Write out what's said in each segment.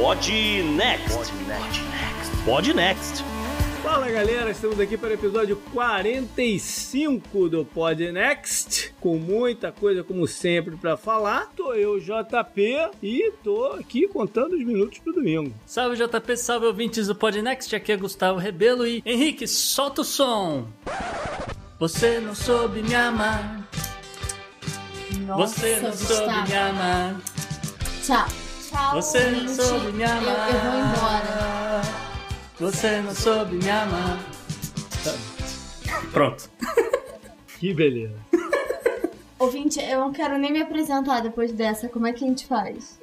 Pod Next. Pod Next. Fala galera, estamos aqui para o episódio 45 do Pod Next, com muita coisa como sempre para falar. Tô eu, JP, e tô aqui contando os minutos pro domingo. Salve JP, salve ouvintes do Pod Next, aqui é Gustavo Rebelo e Henrique, solta o som. Você não soube me amar. Nossa, Você não Gustavo. soube me amar. Tchau. Tchau, Você não gente. soube me amar. Eu, eu vou embora. Você não soube me amar. Pronto. Que beleza. Ouvinte, eu não quero nem me apresentar depois dessa. Como é que a gente faz?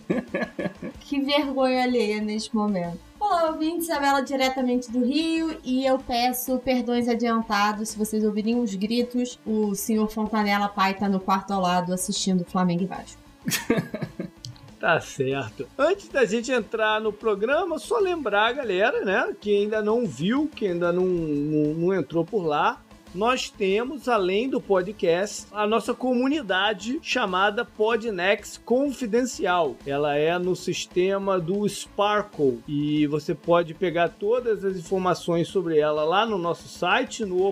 que vergonha alheia neste momento. Olá, ouvinte, Isabela diretamente do Rio e eu peço perdões adiantados se vocês ouvirem os gritos. O senhor Fontanella Pai tá no quarto ao lado assistindo Flamengo e Vasco. Tá certo. Antes da gente entrar no programa, só lembrar a galera, né, que ainda não viu, que ainda não, não, não entrou por lá. Nós temos, além do podcast, a nossa comunidade chamada Podnext Confidencial. Ela é no sistema do Sparkle e você pode pegar todas as informações sobre ela lá no nosso site, no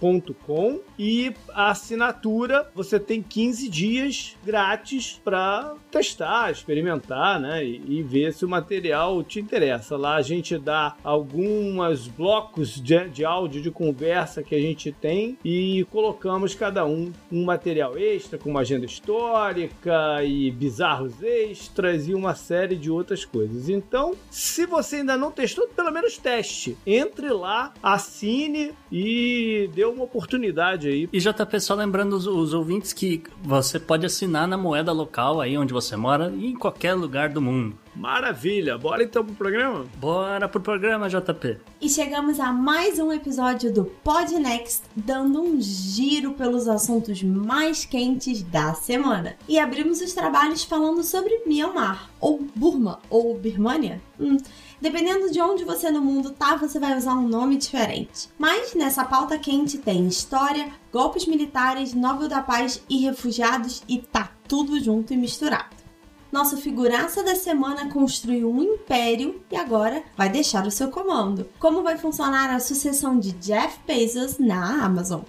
podnext.com e a assinatura você tem 15 dias grátis para testar, experimentar, né? E, e ver se o material te interessa. Lá a gente dá alguns blocos de, de áudio de conversa que a gente tem e colocamos cada um um material extra com uma agenda histórica e bizarros extras e uma série de outras coisas. Então, se você ainda não testou, pelo menos teste. Entre lá, assine e dê uma oportunidade aí. E JP, só lembrando os, os ouvintes que você pode assinar na moeda local aí onde você mora e em qualquer lugar do mundo. Maravilha! Bora então pro programa? Bora pro programa, JP. E chegamos a mais um episódio do Podnext, dando um giro pelos assuntos mais quentes da semana. E abrimos os trabalhos falando sobre Myanmar, ou Burma, ou Birmânia. Hum, dependendo de onde você no mundo tá, você vai usar um nome diferente. Mas nessa pauta quente tem história, golpes militares, Nobel da Paz e refugiados e tá tudo junto e misturado. Nosso figuraça da semana construiu um império e agora vai deixar o seu comando. Como vai funcionar a sucessão de Jeff Bezos na Amazon?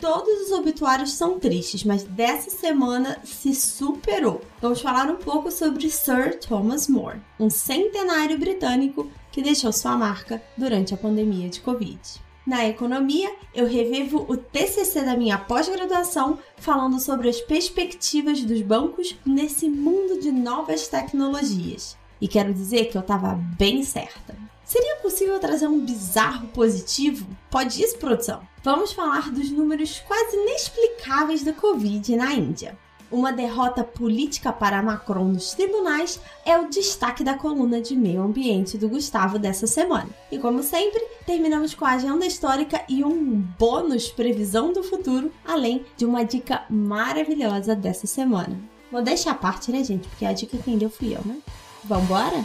Todos os obituários são tristes, mas dessa semana se superou. Vamos falar um pouco sobre Sir Thomas More, um centenário britânico que deixou sua marca durante a pandemia de Covid. Na economia, eu revivo o TCC da minha pós-graduação falando sobre as perspectivas dos bancos nesse mundo de novas tecnologias. E quero dizer que eu estava bem certa. Seria possível trazer um bizarro positivo? Pode isso, produção? Vamos falar dos números quase inexplicáveis da Covid na Índia. Uma derrota política para Macron nos tribunais é o destaque da coluna de meio ambiente do Gustavo dessa semana. E como sempre, terminamos com a agenda histórica e um bônus previsão do futuro, além de uma dica maravilhosa dessa semana. Vou deixar a parte, né, gente? Porque a dica quem deu fui eu, né? Vambora?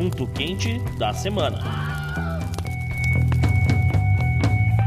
Assunto quente da semana.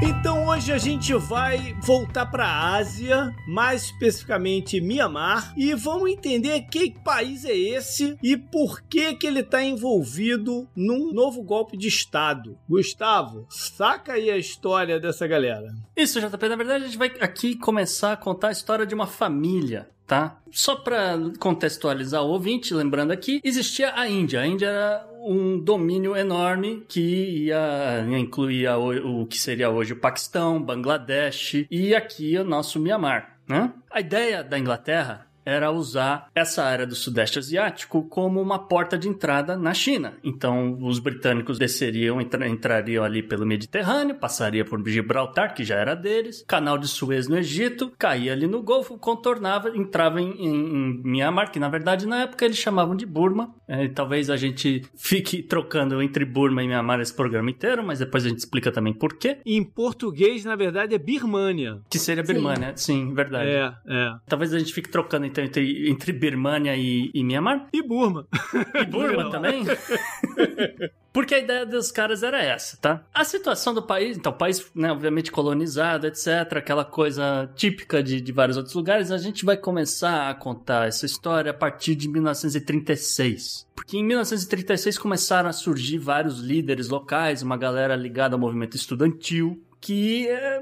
Então hoje a gente vai voltar para a Ásia, mais especificamente Mianmar, e vamos entender que país é esse e por que que ele está envolvido num novo golpe de estado. Gustavo, saca aí a história dessa galera. Isso, JP. Na verdade, a gente vai aqui começar a contar a história de uma família, tá? Só para contextualizar o ouvinte, lembrando aqui, existia a Índia. A Índia era um domínio enorme que ia incluía o, que seria hoje o Paquistão, Bangladesh e aqui o nosso Mianmar, né? A ideia da Inglaterra era usar essa área do Sudeste Asiático como uma porta de entrada na China. Então, os britânicos desceriam, entra- entrariam ali pelo Mediterrâneo, passaria por Gibraltar, que já era deles, canal de Suez no Egito, caía ali no Golfo, contornava, entrava em, em, em Myanmar, que na verdade na época eles chamavam de Burma. É, talvez a gente fique trocando entre Burma e Myanmar esse programa inteiro, mas depois a gente explica também por quê. Em português, na verdade, é Birmânia. Que seria Sim. Birmania, sim, verdade. É, é. Talvez a gente fique trocando então entre, entre Birmania e, e Myanmar. E Burma. E Burma também. Porque a ideia dos caras era essa, tá? A situação do país, então, país, né, obviamente colonizado, etc., aquela coisa típica de, de vários outros lugares, a gente vai começar a contar essa história a partir de 1936. Porque em 1936 começaram a surgir vários líderes locais, uma galera ligada ao movimento estudantil, que eh,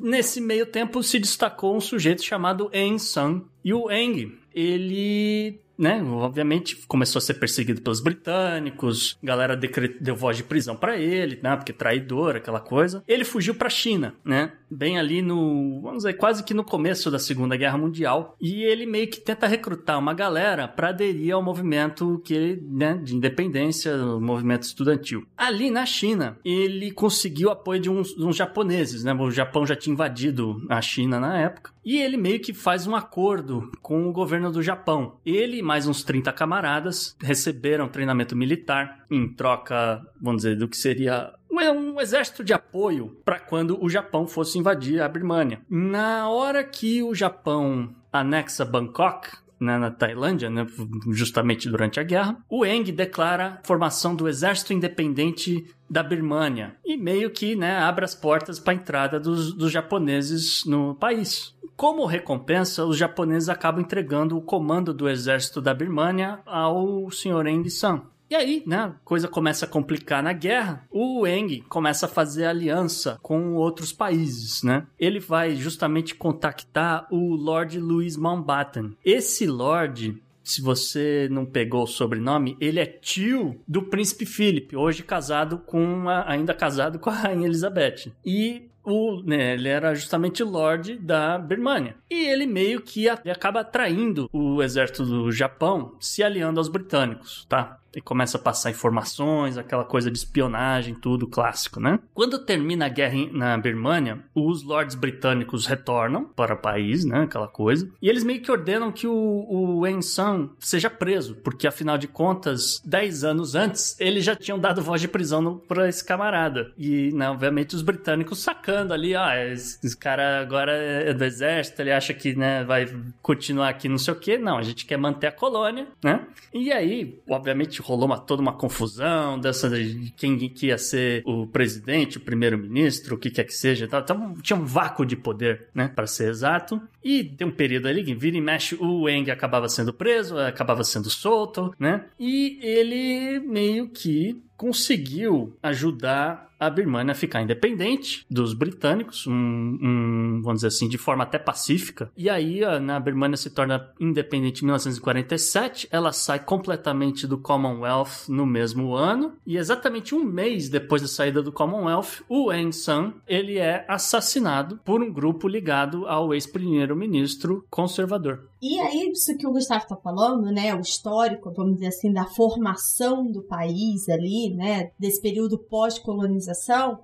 nesse meio tempo se destacou um sujeito chamado Eng San. E o Eng, ele né, obviamente começou a ser perseguido pelos britânicos, galera deu voz de prisão para ele, né, porque traidor, aquela coisa. Ele fugiu para China, né, bem ali no, vamos dizer, quase que no começo da Segunda Guerra Mundial, e ele meio que tenta recrutar uma galera para aderir ao movimento que, né, de independência, o movimento estudantil. Ali na China, ele conseguiu apoio de uns, uns japoneses, né, o Japão já tinha invadido a China na época, e ele meio que faz um acordo com o governo do Japão. Ele e mais uns 30 camaradas receberam treinamento militar em troca, vamos dizer, do que seria um exército de apoio para quando o Japão fosse invadir a Birmânia. Na hora que o Japão anexa Bangkok, né, na Tailândia, né, justamente durante a guerra, o Eng declara a formação do Exército Independente da Birmânia e meio que né, abre as portas para a entrada dos, dos japoneses no país. Como recompensa, os japoneses acabam entregando o comando do exército da Birmânia ao Sr. Eng San. E aí, né, coisa começa a complicar na guerra. O Eng começa a fazer aliança com outros países, né? Ele vai justamente contactar o Lord Louis Mountbatten. Esse Lord se você não pegou o sobrenome, ele é tio do príncipe Philip, hoje casado com a, ainda casado com a rainha Elizabeth. E o, né, ele era justamente Lord da Birmania. E ele meio que acaba atraindo o exército do Japão, se aliando aos britânicos, tá? E começa a passar informações, aquela coisa de espionagem, tudo clássico, né? Quando termina a guerra na Birmânia, os lords britânicos retornam para o país, né? Aquela coisa. E eles meio que ordenam que o, o Wen San seja preso, porque afinal de contas, 10 anos antes, eles já tinham dado voz de prisão para esse camarada. E, né, obviamente, os britânicos sacando ali, ah, esse, esse, cara agora é do exército, ele acha que, né, vai continuar aqui não sei o quê. Não, a gente quer manter a colônia, né? E aí, obviamente, rolou uma, toda uma confusão dessa de quem que ia ser o presidente, o primeiro-ministro, o que quer que seja. Então, tinha um vácuo de poder, né, para ser exato. E tem um período ali que vira e mexe, o Wang acabava sendo preso, acabava sendo solto, né? E ele meio que conseguiu ajudar a Birmania ficar independente dos britânicos, um, um, vamos dizer assim, de forma até pacífica. E aí a, né, a Birmania se torna independente em 1947, ela sai completamente do Commonwealth no mesmo ano, e exatamente um mês depois da saída do Commonwealth, o Aung San ele é assassinado por um grupo ligado ao ex-primeiro-ministro conservador. E aí, isso que o Gustavo está falando, né, o histórico, vamos dizer assim, da formação do país ali, né, desse período pós-colonização,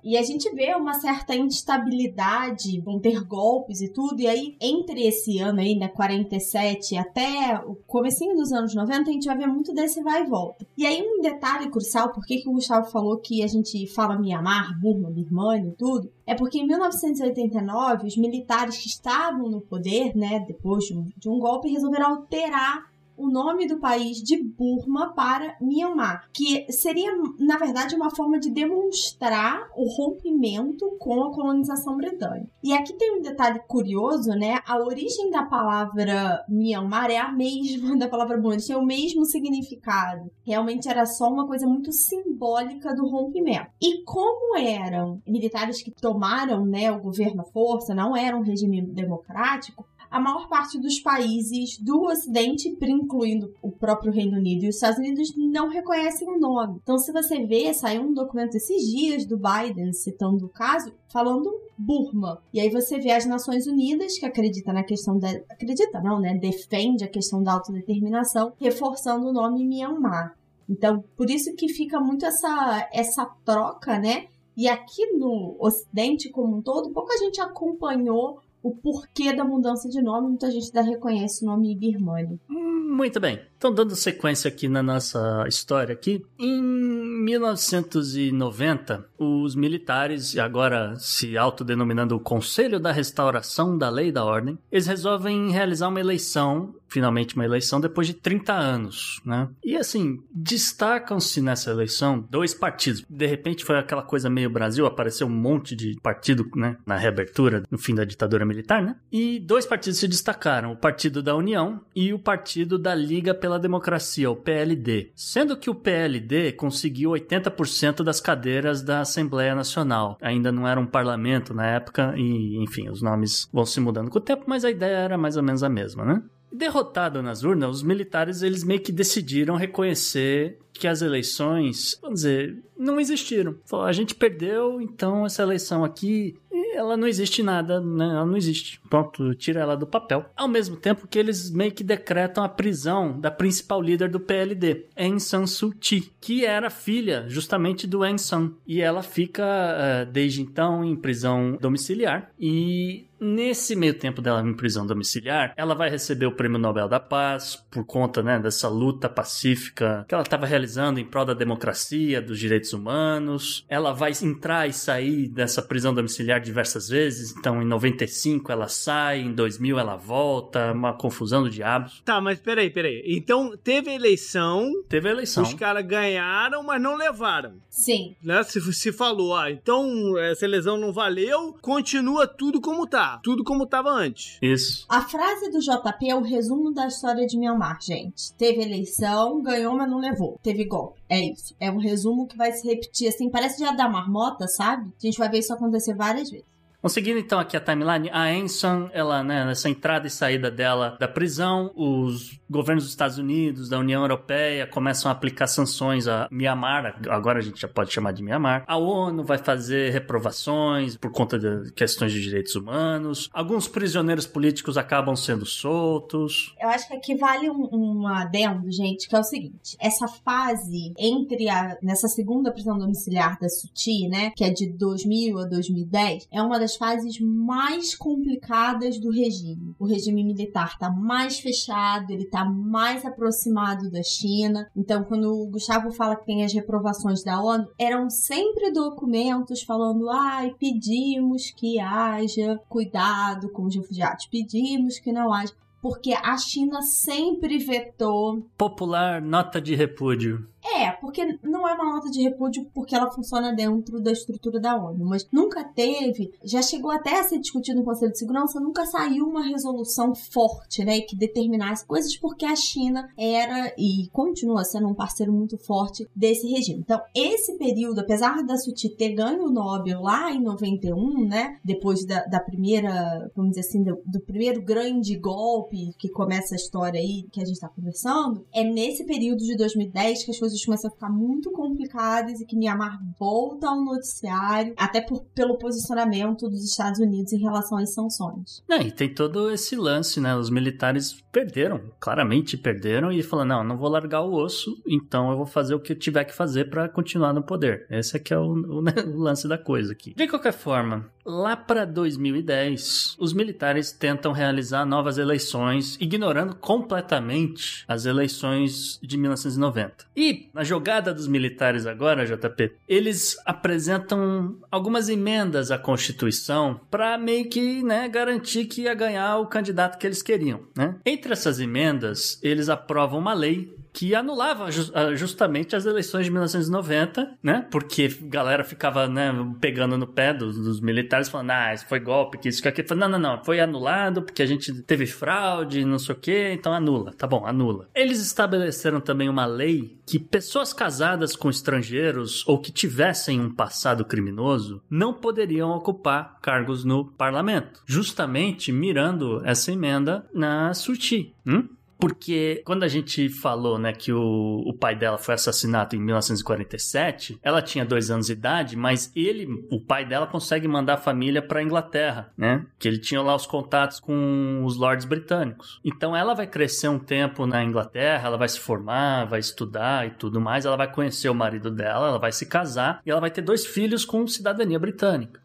e a gente vê uma certa instabilidade, vão ter golpes e tudo, e aí, entre esse ano aí, né, 47 até o comecinho dos anos 90, a gente vai ver muito desse vai e volta. E aí, um detalhe crucial, por que, o Gustavo falou que a gente fala Mianmar, Burma, Birmania e tudo, é porque em 1989, os militares que estavam no poder, né, depois de um, de um golpe, resolveram alterar o nome do país de Burma para Myanmar, que seria, na verdade, uma forma de demonstrar o rompimento com a colonização britânica. E aqui tem um detalhe curioso, né? A origem da palavra Myanmar é a mesma da palavra Burma, tem o mesmo significado. Realmente era só uma coisa muito simbólica do rompimento. E como eram militares que tomaram né, o governo à força, não era um regime democrático, a maior parte dos países do Ocidente, incluindo o próprio Reino Unido e os Estados Unidos, não reconhecem o nome. Então, se você vê, saiu um documento esses dias do Biden citando o caso, falando Burma. E aí você vê as Nações Unidas, que acredita na questão da. Acredita, não, né? Defende a questão da autodeterminação, reforçando o nome Myanmar. Então, por isso que fica muito essa, essa troca, né? E aqui no Ocidente como um todo, pouca gente acompanhou o porquê da mudança de nome, muita gente ainda reconhece o nome Birmania. Muito bem. Então, dando sequência aqui na nossa história aqui, em 1990, os militares, agora se autodenominando o Conselho da Restauração da Lei da Ordem, eles resolvem realizar uma eleição finalmente uma eleição depois de 30 anos, né? E assim, destacam-se nessa eleição dois partidos. De repente foi aquela coisa meio Brasil, apareceu um monte de partido, né, na reabertura, no fim da ditadura militar, né? E dois partidos se destacaram, o Partido da União e o Partido da Liga pela Democracia, o PLD. Sendo que o PLD conseguiu 80% das cadeiras da Assembleia Nacional. Ainda não era um parlamento na época e, enfim, os nomes vão se mudando com o tempo, mas a ideia era mais ou menos a mesma, né? Derrotado nas urnas, os militares eles meio que decidiram reconhecer que as eleições, vamos dizer, não existiram. Falou, a gente perdeu, então essa eleição aqui, ela não existe nada, né? Ela não existe. Pronto, tira ela do papel. Ao mesmo tempo que eles meio que decretam a prisão da principal líder do PLD, Aung San Suu Kyi, que era filha justamente do Aung San. E ela fica, eh, desde então, em prisão domiciliar. E Nesse meio tempo dela em prisão domiciliar, ela vai receber o Prêmio Nobel da Paz por conta né, dessa luta pacífica que ela estava realizando em prol da democracia, dos direitos humanos. Ela vai entrar e sair dessa prisão domiciliar diversas vezes. Então, em 95 ela sai, em 2000 ela volta, uma confusão do diabos. Tá, mas peraí, peraí. Então, teve eleição. Teve eleição. Os caras ganharam, mas não levaram. Sim. Né? Se, se falou, ah, então essa eleição não valeu, continua tudo como tá tudo como estava antes. Isso. A frase do JP é o resumo da história de Myanmar, gente. Teve eleição, ganhou, mas não levou. Teve golpe. É isso. É um resumo que vai se repetir assim. Parece dia da marmota, sabe? A gente vai ver isso acontecer várias vezes. Conseguindo então aqui a timeline, a Ensign, ela, né, nessa entrada e saída dela da prisão, os governos dos Estados Unidos, da União Europeia começam a aplicar sanções a Myanmar, agora a gente já pode chamar de Myanmar. A ONU vai fazer reprovações por conta de questões de direitos humanos. Alguns prisioneiros políticos acabam sendo soltos. Eu acho que aqui vale um, um adendo, gente, que é o seguinte: essa fase entre a nessa segunda prisão domiciliar da Suti, né, que é de 2000 a 2010, é uma das das fases mais complicadas do regime. O regime militar está mais fechado, ele está mais aproximado da China. Então, quando o Gustavo fala que tem as reprovações da ONU, eram sempre documentos falando: ai, pedimos que haja cuidado com os refugiados, pedimos que não haja. Porque a China sempre vetou. Popular nota de repúdio. É, porque não é uma nota de repúdio porque ela funciona dentro da estrutura da ONU, mas nunca teve, já chegou até a ser discutido no Conselho de Segurança, nunca saiu uma resolução forte, né, que determinasse coisas porque a China era e continua sendo um parceiro muito forte desse regime. Então, esse período, apesar da Suti ter ganho o Nobel lá em 91, né, depois da, da primeira, vamos dizer assim, do, do primeiro grande golpe que começa a história aí que a gente está conversando, é nesse período de 2010 que as coisas coisas começam a ficar muito complicadas e que Myanmar volta ao noticiário, até por, pelo posicionamento dos Estados Unidos em relação às sanções. É, e tem todo esse lance, né? Os militares perderam, claramente perderam, e falaram: não, não vou largar o osso, então eu vou fazer o que eu tiver que fazer para continuar no poder. Esse aqui é o, o, né, o lance da coisa aqui. De qualquer forma, lá para 2010, os militares tentam realizar novas eleições, ignorando completamente as eleições de 1990. E na jogada dos militares agora, JP, eles apresentam algumas emendas à Constituição para meio que né, garantir que ia ganhar o candidato que eles queriam. Né? Essas emendas, eles aprovam uma lei que anulava ah, justamente as eleições de 1990, né? Porque a galera ficava, né, pegando no pé dos, dos militares, falando, ah, isso foi golpe, que isso, que aquilo. Não, não, não, foi anulado porque a gente teve fraude, não sei o quê, então anula. Tá bom, anula. Eles estabeleceram também uma lei que pessoas casadas com estrangeiros ou que tivessem um passado criminoso não poderiam ocupar cargos no parlamento, justamente mirando essa emenda na Suti. Hum? Porque quando a gente falou, né, que o, o pai dela foi assassinado em 1947, ela tinha dois anos de idade, mas ele, o pai dela, consegue mandar a família para Inglaterra, né? Que ele tinha lá os contatos com os lords britânicos. Então ela vai crescer um tempo na Inglaterra, ela vai se formar, vai estudar e tudo mais, ela vai conhecer o marido dela, ela vai se casar e ela vai ter dois filhos com cidadania britânica.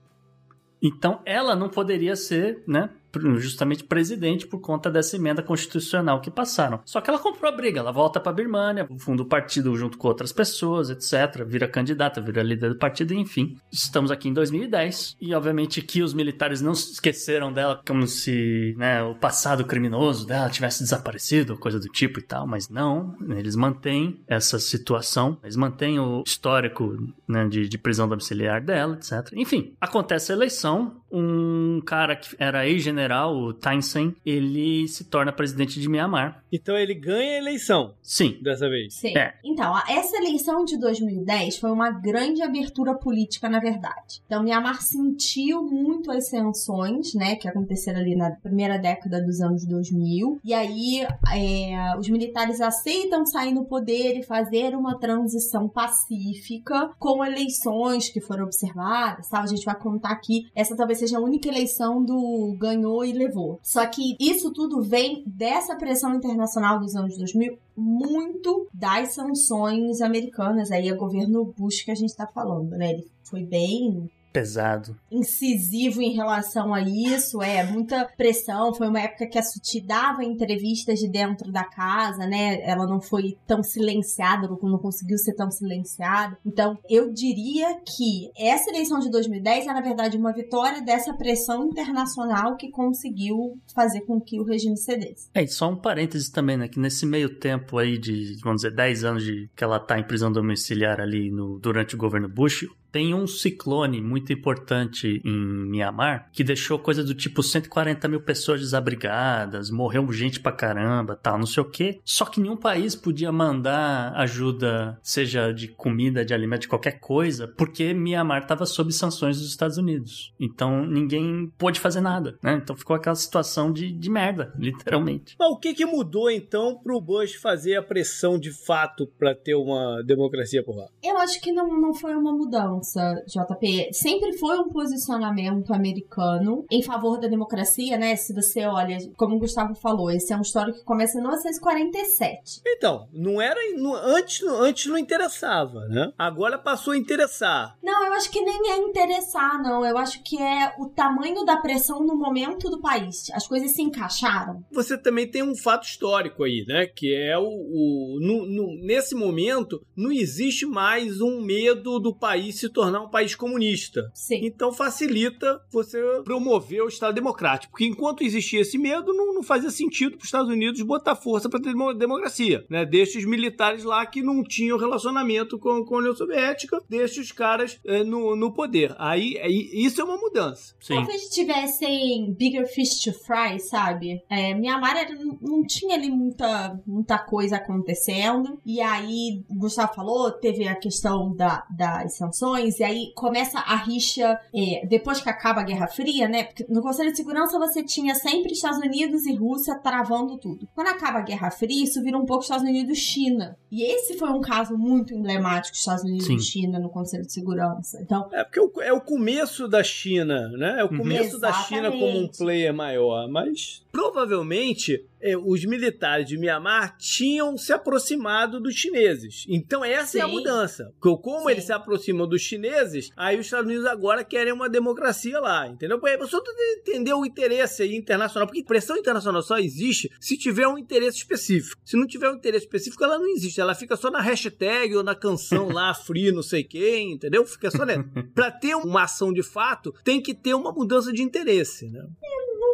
Então ela não poderia ser, né, justamente presidente por conta dessa emenda constitucional que passaram. Só que ela comprou a briga, ela volta para Birmania, funda o partido junto com outras pessoas, etc. Vira candidata, vira líder do partido, enfim. Estamos aqui em 2010 e obviamente que os militares não se esqueceram dela como se né, o passado criminoso dela tivesse desaparecido, coisa do tipo e tal, mas não, eles mantêm essa situação, eles mantêm o histórico né, de, de prisão domiciliar dela, etc. Enfim, acontece a eleição, um cara que era ex-general, o Thein Sein, ele se torna presidente de Myanmar. Então ele ganha a eleição. Sim. Dessa vez. Sim. É. Então, essa eleição de 2010 foi uma grande abertura política, na verdade. Então, Myanmar sentiu muito as sanções, né, que aconteceram ali na primeira década dos anos 2000. E aí, é, os militares aceitam sair no poder e fazer uma transição pacífica com eleições que foram observadas, tá? A gente vai contar aqui. Essa talvez seja a única eleição do ganhou e levou. Só que isso tudo vem dessa pressão internacional dos anos 2000 muito das sanções americanas aí a governo Bush que a gente tá falando, né? Ele foi bem Pesado. incisivo em relação a isso, é muita pressão. Foi uma época que a Suti dava entrevistas de dentro da casa, né? Ela não foi tão silenciada, não não conseguiu ser tão silenciada. Então, eu diria que essa eleição de 2010 é, na verdade, uma vitória dessa pressão internacional que conseguiu fazer com que o regime cedesse. É, só um parênteses também, né? Que nesse meio tempo aí de, vamos dizer, 10 anos de que ela tá em prisão domiciliar ali no, durante o governo Bush, tem um ciclone muito importante em Mianmar que deixou coisa do tipo 140 mil pessoas desabrigadas, morreu gente pra caramba, tal, não sei o quê. Só que nenhum país podia mandar ajuda, seja de comida, de alimento, de qualquer coisa, porque Mianmar estava sob sanções dos Estados Unidos. Então ninguém pôde fazer nada, né? Então ficou aquela situação de, de merda, literalmente. Mas o que, que mudou então pro Bush fazer a pressão de fato pra ter uma democracia por lá? Eu acho que não, não foi uma mudança, JP. Sempre foi um posicionamento americano em favor da democracia, né? Se você olha, como o Gustavo falou, esse é um histórico que começa em 1947. Então, não era. não- antes, antes não interessava, né? Agora passou a interessar. Não, eu acho que nem é interessar, não. Eu acho que é o tamanho da pressão no momento do país. As coisas se encaixaram. Você também tem um fato histórico aí, né? Que é o. o no- no- nesse momento, não existe mais um medo do país se tornar um país comunista. Sim. Então facilita você promover o Estado democrático. Porque enquanto existia esse medo, não, não fazia sentido para os Estados Unidos botar força para ter demo- democracia. Né? Deixa os militares lá que não tinham relacionamento com, com a União Soviética, deixa os caras eh, no, no poder. Aí, aí isso é uma mudança. Sim. Talvez tivessem bigger fish to fry, sabe? É, Mianmar era- não- não tinha ali muita, muita coisa acontecendo. E aí, o Gustavo falou, teve a questão da, das sanções. E aí começa a rixa é, depois que acaba a Guerra Fria, né? Porque no Conselho de Segurança você tinha sempre Estados Unidos e Rússia travando tudo. Quando acaba a Guerra Fria, isso vira um pouco Estados Unidos e China. E esse foi um caso muito emblemático, Estados Unidos Sim. e China no Conselho de Segurança. Então, É porque é o- começo da China, né? É o Uhum. começo da China como um player maior. Mas provavelmente é, os militares de Mianmar tinham se aproximado dos chineses. Então essa é a Sim. mudança. Como Sim. eles se aproximam dos chineses, aí os Estados Unidos agora querem uma democracia lá, entendeu? Porque a pessoa tem que entender o interesse internacional. Porque pressão internacional só existe se tiver um interesse específico. Se não tiver um interesse específico, ela não existe. Ela fica só na hashtag ou na canção lá, free não sei quem, entendeu? Fica só nessa. Pra ter uma ação de fato, tem que ter uma mudança de interesse, né?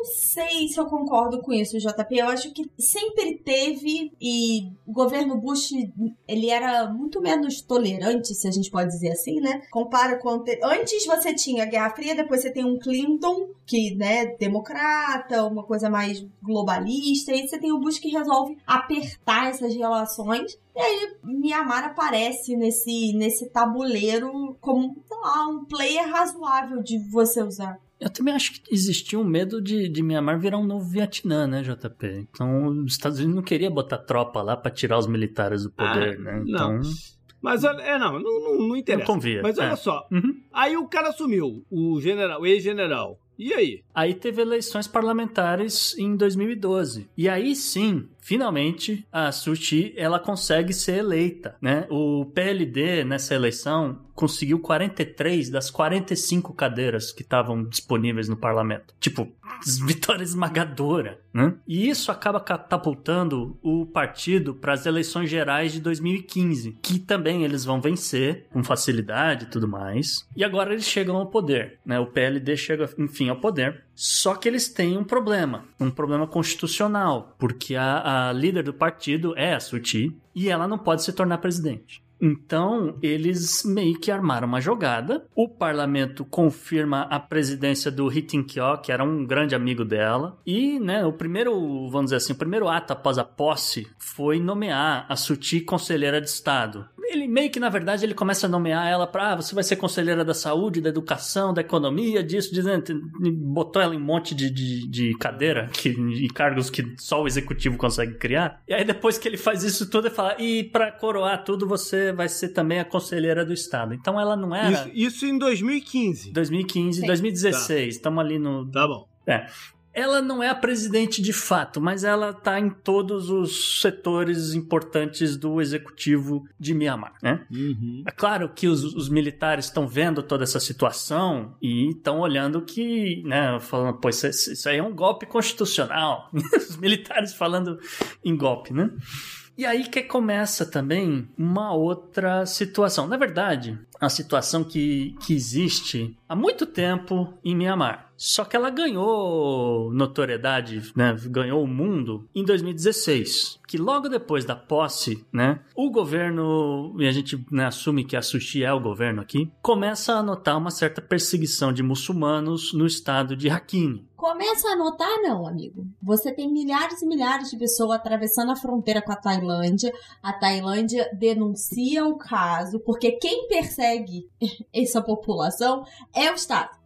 Não sei se eu concordo com isso, JP. Eu acho que sempre teve e o governo Bush, ele era muito menos tolerante, se a gente pode dizer assim, né? Compara com ante- antes você tinha a Guerra Fria, depois você tem um Clinton que, né, democrata, uma coisa mais globalista, e você tem o Bush que resolve apertar essas relações. E aí, Mianmar aparece nesse, nesse tabuleiro como, sei lá, um player razoável de você usar. Eu também acho que existia um medo de, de Mianmar virar um novo Vietnã, né, JP? Então, os Estados Unidos não queria botar tropa lá pra tirar os militares do poder, Ah, né? não. Então, Mas olha, é, não, não, não, não interessa. Não convia, Mas olha é. só, uhum. aí o cara assumiu, o general, o ex-general. E aí? Aí teve eleições parlamentares em 2012. E aí sim, finalmente, a Suchi ela consegue ser eleita, né? O PLD nessa eleição conseguiu 43 das 45 cadeiras que estavam disponíveis no parlamento. Tipo, vitória esmagadora. Né? E isso acaba catapultando o partido para as eleições gerais de 2015, que também eles vão vencer com facilidade e tudo mais. E agora eles chegam ao poder. Né? O PLD chega, enfim, ao poder. Só que eles têm um problema, um problema constitucional, porque a, a líder do partido é a Suti e ela não pode se tornar presidente. Então, eles meio que armaram uma jogada. O parlamento confirma a presidência do Hitin Kyo, que era um grande amigo dela. E, né, o primeiro, vamos dizer assim, o primeiro ato após a posse foi nomear a Suti conselheira de Estado ele meio que, na verdade, ele começa a nomear ela para ah, você vai ser conselheira da saúde, da educação, da economia, disso, dizendo, botou ela em um monte de, de, de cadeira que, e cargos que só o executivo consegue criar. E aí depois que ele faz isso tudo, ele fala, e para coroar tudo, você vai ser também a conselheira do Estado. Então ela não era... Isso, isso em 2015. 2015, Sim. 2016, estamos tá. ali no... Tá bom. É ela não é a presidente de fato, mas ela está em todos os setores importantes do executivo de Myanmar, né? Uhum. É claro que os, os militares estão vendo toda essa situação e estão olhando que, né, falando, pô, isso, isso aí é um golpe constitucional. os militares falando em golpe, né? E aí que começa também uma outra situação. Na verdade, a situação que, que existe há muito tempo em Myanmar. Só que ela ganhou notoriedade, né? Ganhou o mundo em 2016. Que logo depois da posse, né? O governo, e a gente né, assume que a Sushi é o governo aqui, começa a notar uma certa perseguição de muçulmanos no estado de Rakhine. Começa a notar, não, amigo. Você tem milhares e milhares de pessoas atravessando a fronteira com a Tailândia. A Tailândia denuncia o caso, porque quem persegue essa população é o Estado.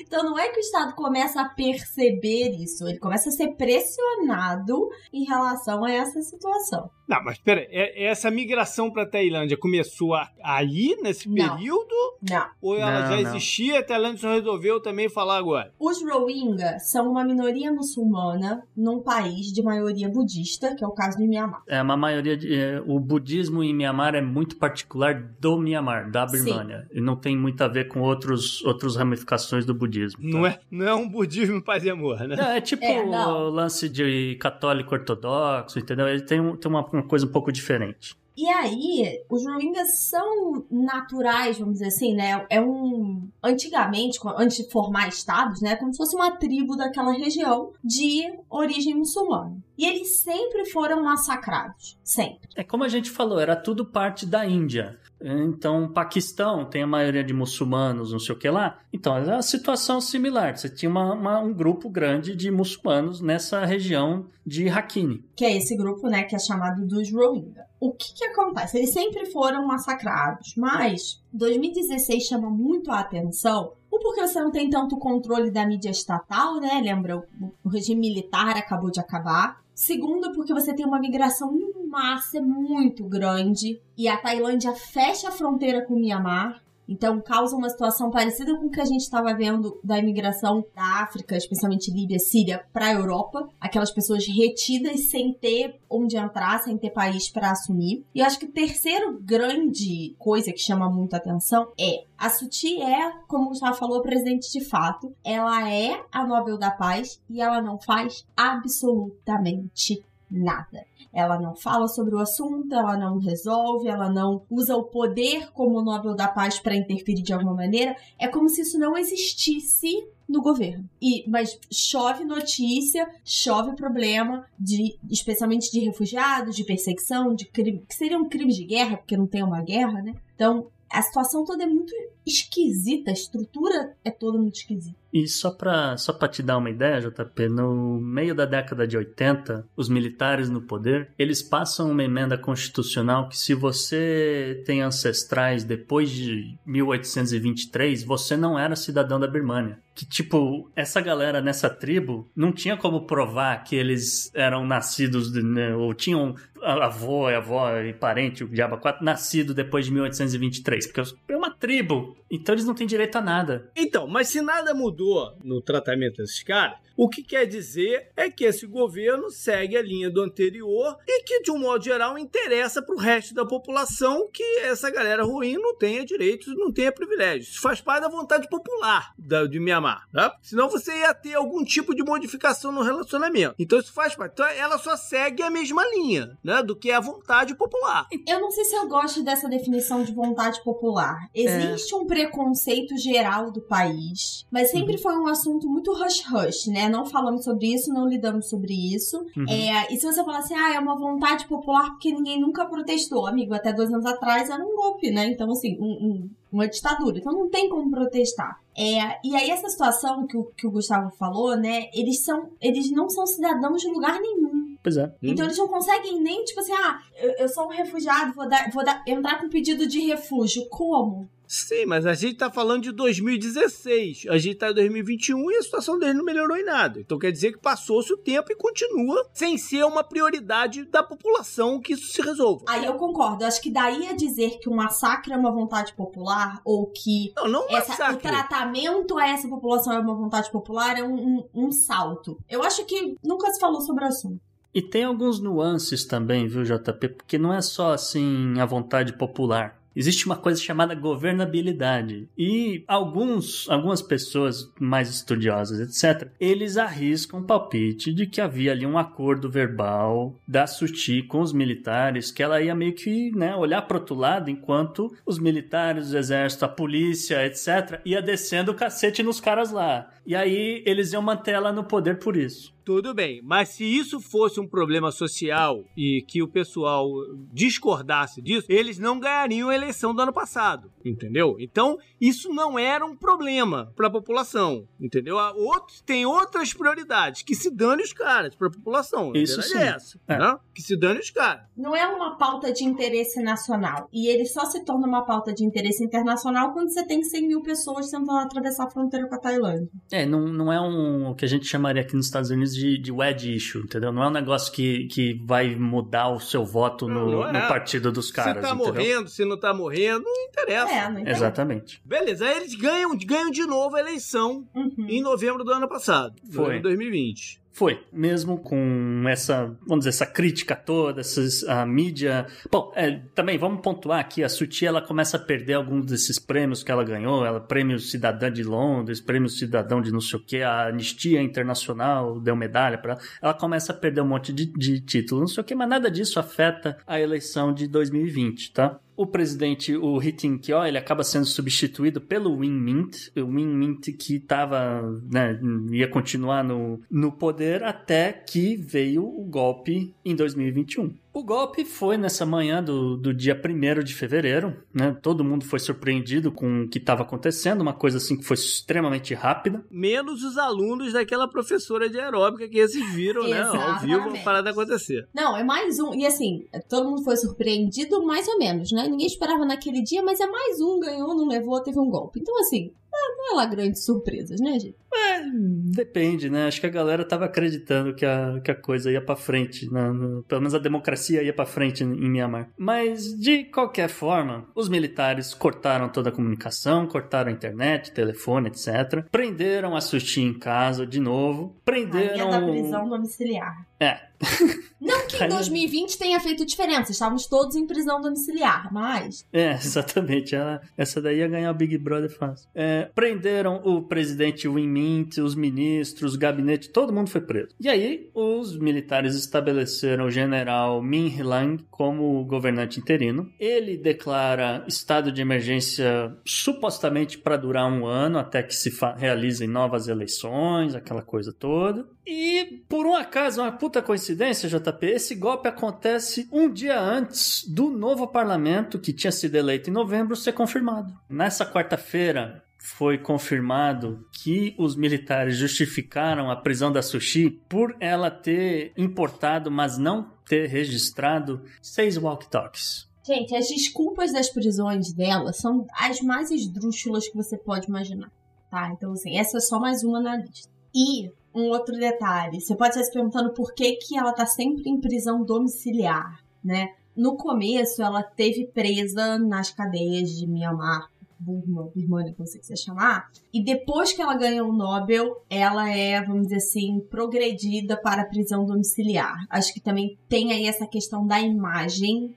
Então não é que o Estado começa a perceber isso, ele começa a ser pressionado em relação a essa situação. Não, mas pera, é, essa migração para a Tailândia começou aí, nesse período? Não. Ou ela não, já não. existia e a Tailândia só resolveu também falar agora? Os Rohingya são uma minoria muçulmana num país de maioria budista, que é o caso do Myanmar. É uma maioria de, é, o budismo em Myanmar é muito particular do Myanmar, da Birmania. Sim. E não tem muito a ver com outros outras ramificações do budismo. Tá? Não, é, não é um budismo paz e amor, né? Não, é tipo é, o lance de católico ortodoxo, entendeu? Ele tem, tem uma uma coisa um pouco diferente. E aí, os Rohingyas são naturais, vamos dizer assim, né? É um. Antigamente, antes de formar estados, né? Como se fosse uma tribo daquela região de origem muçulmana. E eles sempre foram massacrados. Sempre. É como a gente falou, era tudo parte da Índia. Então, Paquistão tem a maioria de muçulmanos, não sei o que lá. Então, é uma situação similar. Você tinha uma, uma, um grupo grande de muçulmanos nessa região de Rakhine. Que é esse grupo, né, que é chamado dos Rohingya. O que que acontece? Eles sempre foram massacrados, mas 2016 chama muito a atenção um, porque você não tem tanto controle da mídia estatal, né? Lembra, o regime militar acabou de acabar. Segundo, porque você tem uma migração em massa muito grande e a Tailândia fecha a fronteira com o Myanmar. Então, causa uma situação parecida com o que a gente estava vendo da imigração da África, especialmente Líbia, Síria, para a Europa. Aquelas pessoas retidas sem ter onde entrar, sem ter país para assumir. E eu acho que o terceiro grande coisa que chama muito atenção é a Suti é, como o Gustavo falou, presidente de fato. Ela é a Nobel da Paz e ela não faz absolutamente nada. Ela não fala sobre o assunto, ela não resolve, ela não usa o poder como Nobel da Paz para interferir de alguma maneira. É como se isso não existisse no governo. E mas chove notícia, chove problema de especialmente de refugiados, de perseguição, de crime, que seriam crimes de guerra, porque não tem uma guerra, né? Então, a situação toda é muito esquisita, a estrutura é toda muito esquisita. E só pra, só pra te dar uma ideia, JP, no meio da década de 80, os militares no poder, eles passam uma emenda constitucional que se você tem ancestrais depois de 1823, você não era cidadão da Birmania. Que, tipo, essa galera nessa tribo não tinha como provar que eles eram nascidos, né, ou tinham avô e avó e parente, o Diaba 4, nascido depois de 1823, porque é uma tribo. Então eles não têm direito a nada. Então, mas se nada mudou no tratamento desses caras, o que quer dizer é que esse governo segue a linha do anterior e que, de um modo geral, interessa para o resto da população que essa galera ruim não tenha direitos, não tenha privilégios. Isso faz parte da vontade popular da, de Mianmar, tá? Senão você ia ter algum tipo de modificação no relacionamento. Então isso faz parte. Então ela só segue a mesma linha, né? Do que a vontade popular. Eu não sei se eu gosto dessa definição de vontade popular. Existe é. um preconceito geral do país, mas sempre uhum. foi um assunto muito hush-hush, né? Não falamos sobre isso, não lidamos sobre isso. Uhum. É, e se você falar assim, ah, é uma vontade popular porque ninguém nunca protestou, amigo, até dois anos atrás era um golpe, né? Então, assim, um, um, uma ditadura. Então não tem como protestar. É, e aí essa situação que o, que o Gustavo falou, né? Eles são, eles não são cidadãos de lugar nenhum. Pois é. Então eles não conseguem nem, tipo assim, ah, eu, eu sou um refugiado, vou, dar, vou dar, entrar com pedido de refúgio. Como? Sim, mas a gente tá falando de 2016. A gente tá em 2021 e a situação dele não melhorou em nada. Então quer dizer que passou-se o tempo e continua sem ser uma prioridade da população que isso se resolva. Aí eu concordo. Acho que daí a dizer que o massacre é uma vontade popular ou que não, não essa, o tratamento a essa população é uma vontade popular é um, um, um salto. Eu acho que nunca se falou sobre o assunto. E tem alguns nuances também, viu, JP? Porque não é só assim a vontade popular existe uma coisa chamada governabilidade. E alguns, algumas pessoas mais estudiosas, etc., eles arriscam o palpite de que havia ali um acordo verbal da Suti com os militares, que ela ia meio que né, olhar para outro lado enquanto os militares, o exército, a polícia, etc., ia descendo o cacete nos caras lá. E aí eles iam manter ela no poder por isso. Tudo bem, mas se isso fosse um problema social e que o pessoal discordasse disso, eles não ganhariam a eleição do ano passado, entendeu? Então, isso não era um problema para a população, entendeu? Outros têm outras prioridades, que se dane os caras para a população. Isso sim. É essa, é. Né? Que se dane os caras. Não é uma pauta de interesse nacional. E ele só se torna uma pauta de interesse internacional quando você tem 100 mil pessoas tentando atravessar a fronteira com a Tailândia. É, não, não é um o que a gente chamaria aqui nos Estados Unidos de, de wedge issue, entendeu? Não é um negócio que, que vai mudar o seu voto no, não é. no partido dos caras. Se tá entendeu? morrendo, se não tá morrendo, não interessa. É, não Exatamente. Beleza, aí eles ganham, ganham de novo a eleição uhum. em novembro do ano passado. Foi. Em 2020. Foi, mesmo com essa, vamos dizer, essa crítica toda, essas, a mídia. Bom, é, também vamos pontuar aqui: a Suti ela começa a perder alguns desses prêmios que ela ganhou. Ela, prêmio Cidadã de Londres, prêmio Cidadão de não sei o que, a Anistia Internacional deu medalha para ela. Ela começa a perder um monte de, de títulos, não sei o que, mas nada disso afeta a eleição de 2020, tá? O presidente, o Hitin Kyo, ele acaba sendo substituído pelo Win Mint, o Win Mint que estava, né, ia continuar no, no poder até que veio o golpe em 2021. O golpe foi nessa manhã do, do dia 1 de fevereiro, né? Todo mundo foi surpreendido com o que estava acontecendo, uma coisa assim que foi extremamente rápida. Menos os alunos daquela professora de aeróbica que esses viram, né? Ao vivo a parada acontecer. Não, é mais um. E assim, todo mundo foi surpreendido, mais ou menos, né? Ninguém esperava naquele dia, mas é mais um, ganhou, não levou, teve um golpe. Então, assim, não é lá grandes surpresas, né, gente? É, depende, né? Acho que a galera tava acreditando que a, que a coisa ia para frente, né? pelo menos a democracia ia para frente em, Myanmar. Mas, de qualquer forma, os militares cortaram toda a comunicação, cortaram a internet, telefone, etc. Prenderam a Sushi em casa de novo. Prenderam. Rainha da prisão domiciliar. É. Não que em 2020 tenha feito diferença, estávamos todos em prisão domiciliar, mas. É, exatamente. Ela, essa daí ia ganhar o Big Brother fácil. É, prenderam o presidente Win Mint, os ministros, o gabinete, todo mundo foi preso. E aí, os militares estabeleceram o general Min Hilang como governante interino. Ele declara estado de emergência supostamente para durar um ano, até que se realizem novas eleições, aquela coisa toda. E, por um acaso, uma puta coincidência, JP, esse golpe acontece um dia antes do novo parlamento, que tinha sido eleito em novembro, ser confirmado. Nessa quarta-feira, foi confirmado que os militares justificaram a prisão da Sushi por ela ter importado, mas não ter registrado, seis walkie-talkies. Gente, as desculpas das prisões dela são as mais esdrúxulas que você pode imaginar, tá? Então, assim, essa é só mais uma na lista. E um outro detalhe. Você pode estar se perguntando por que, que ela está sempre em prisão domiciliar, né? No começo, ela teve presa nas cadeias de Myanmar Burma, Birmania, como você quiser chamar. E depois que ela ganha o Nobel, ela é, vamos dizer assim, progredida para a prisão domiciliar. Acho que também tem aí essa questão da imagem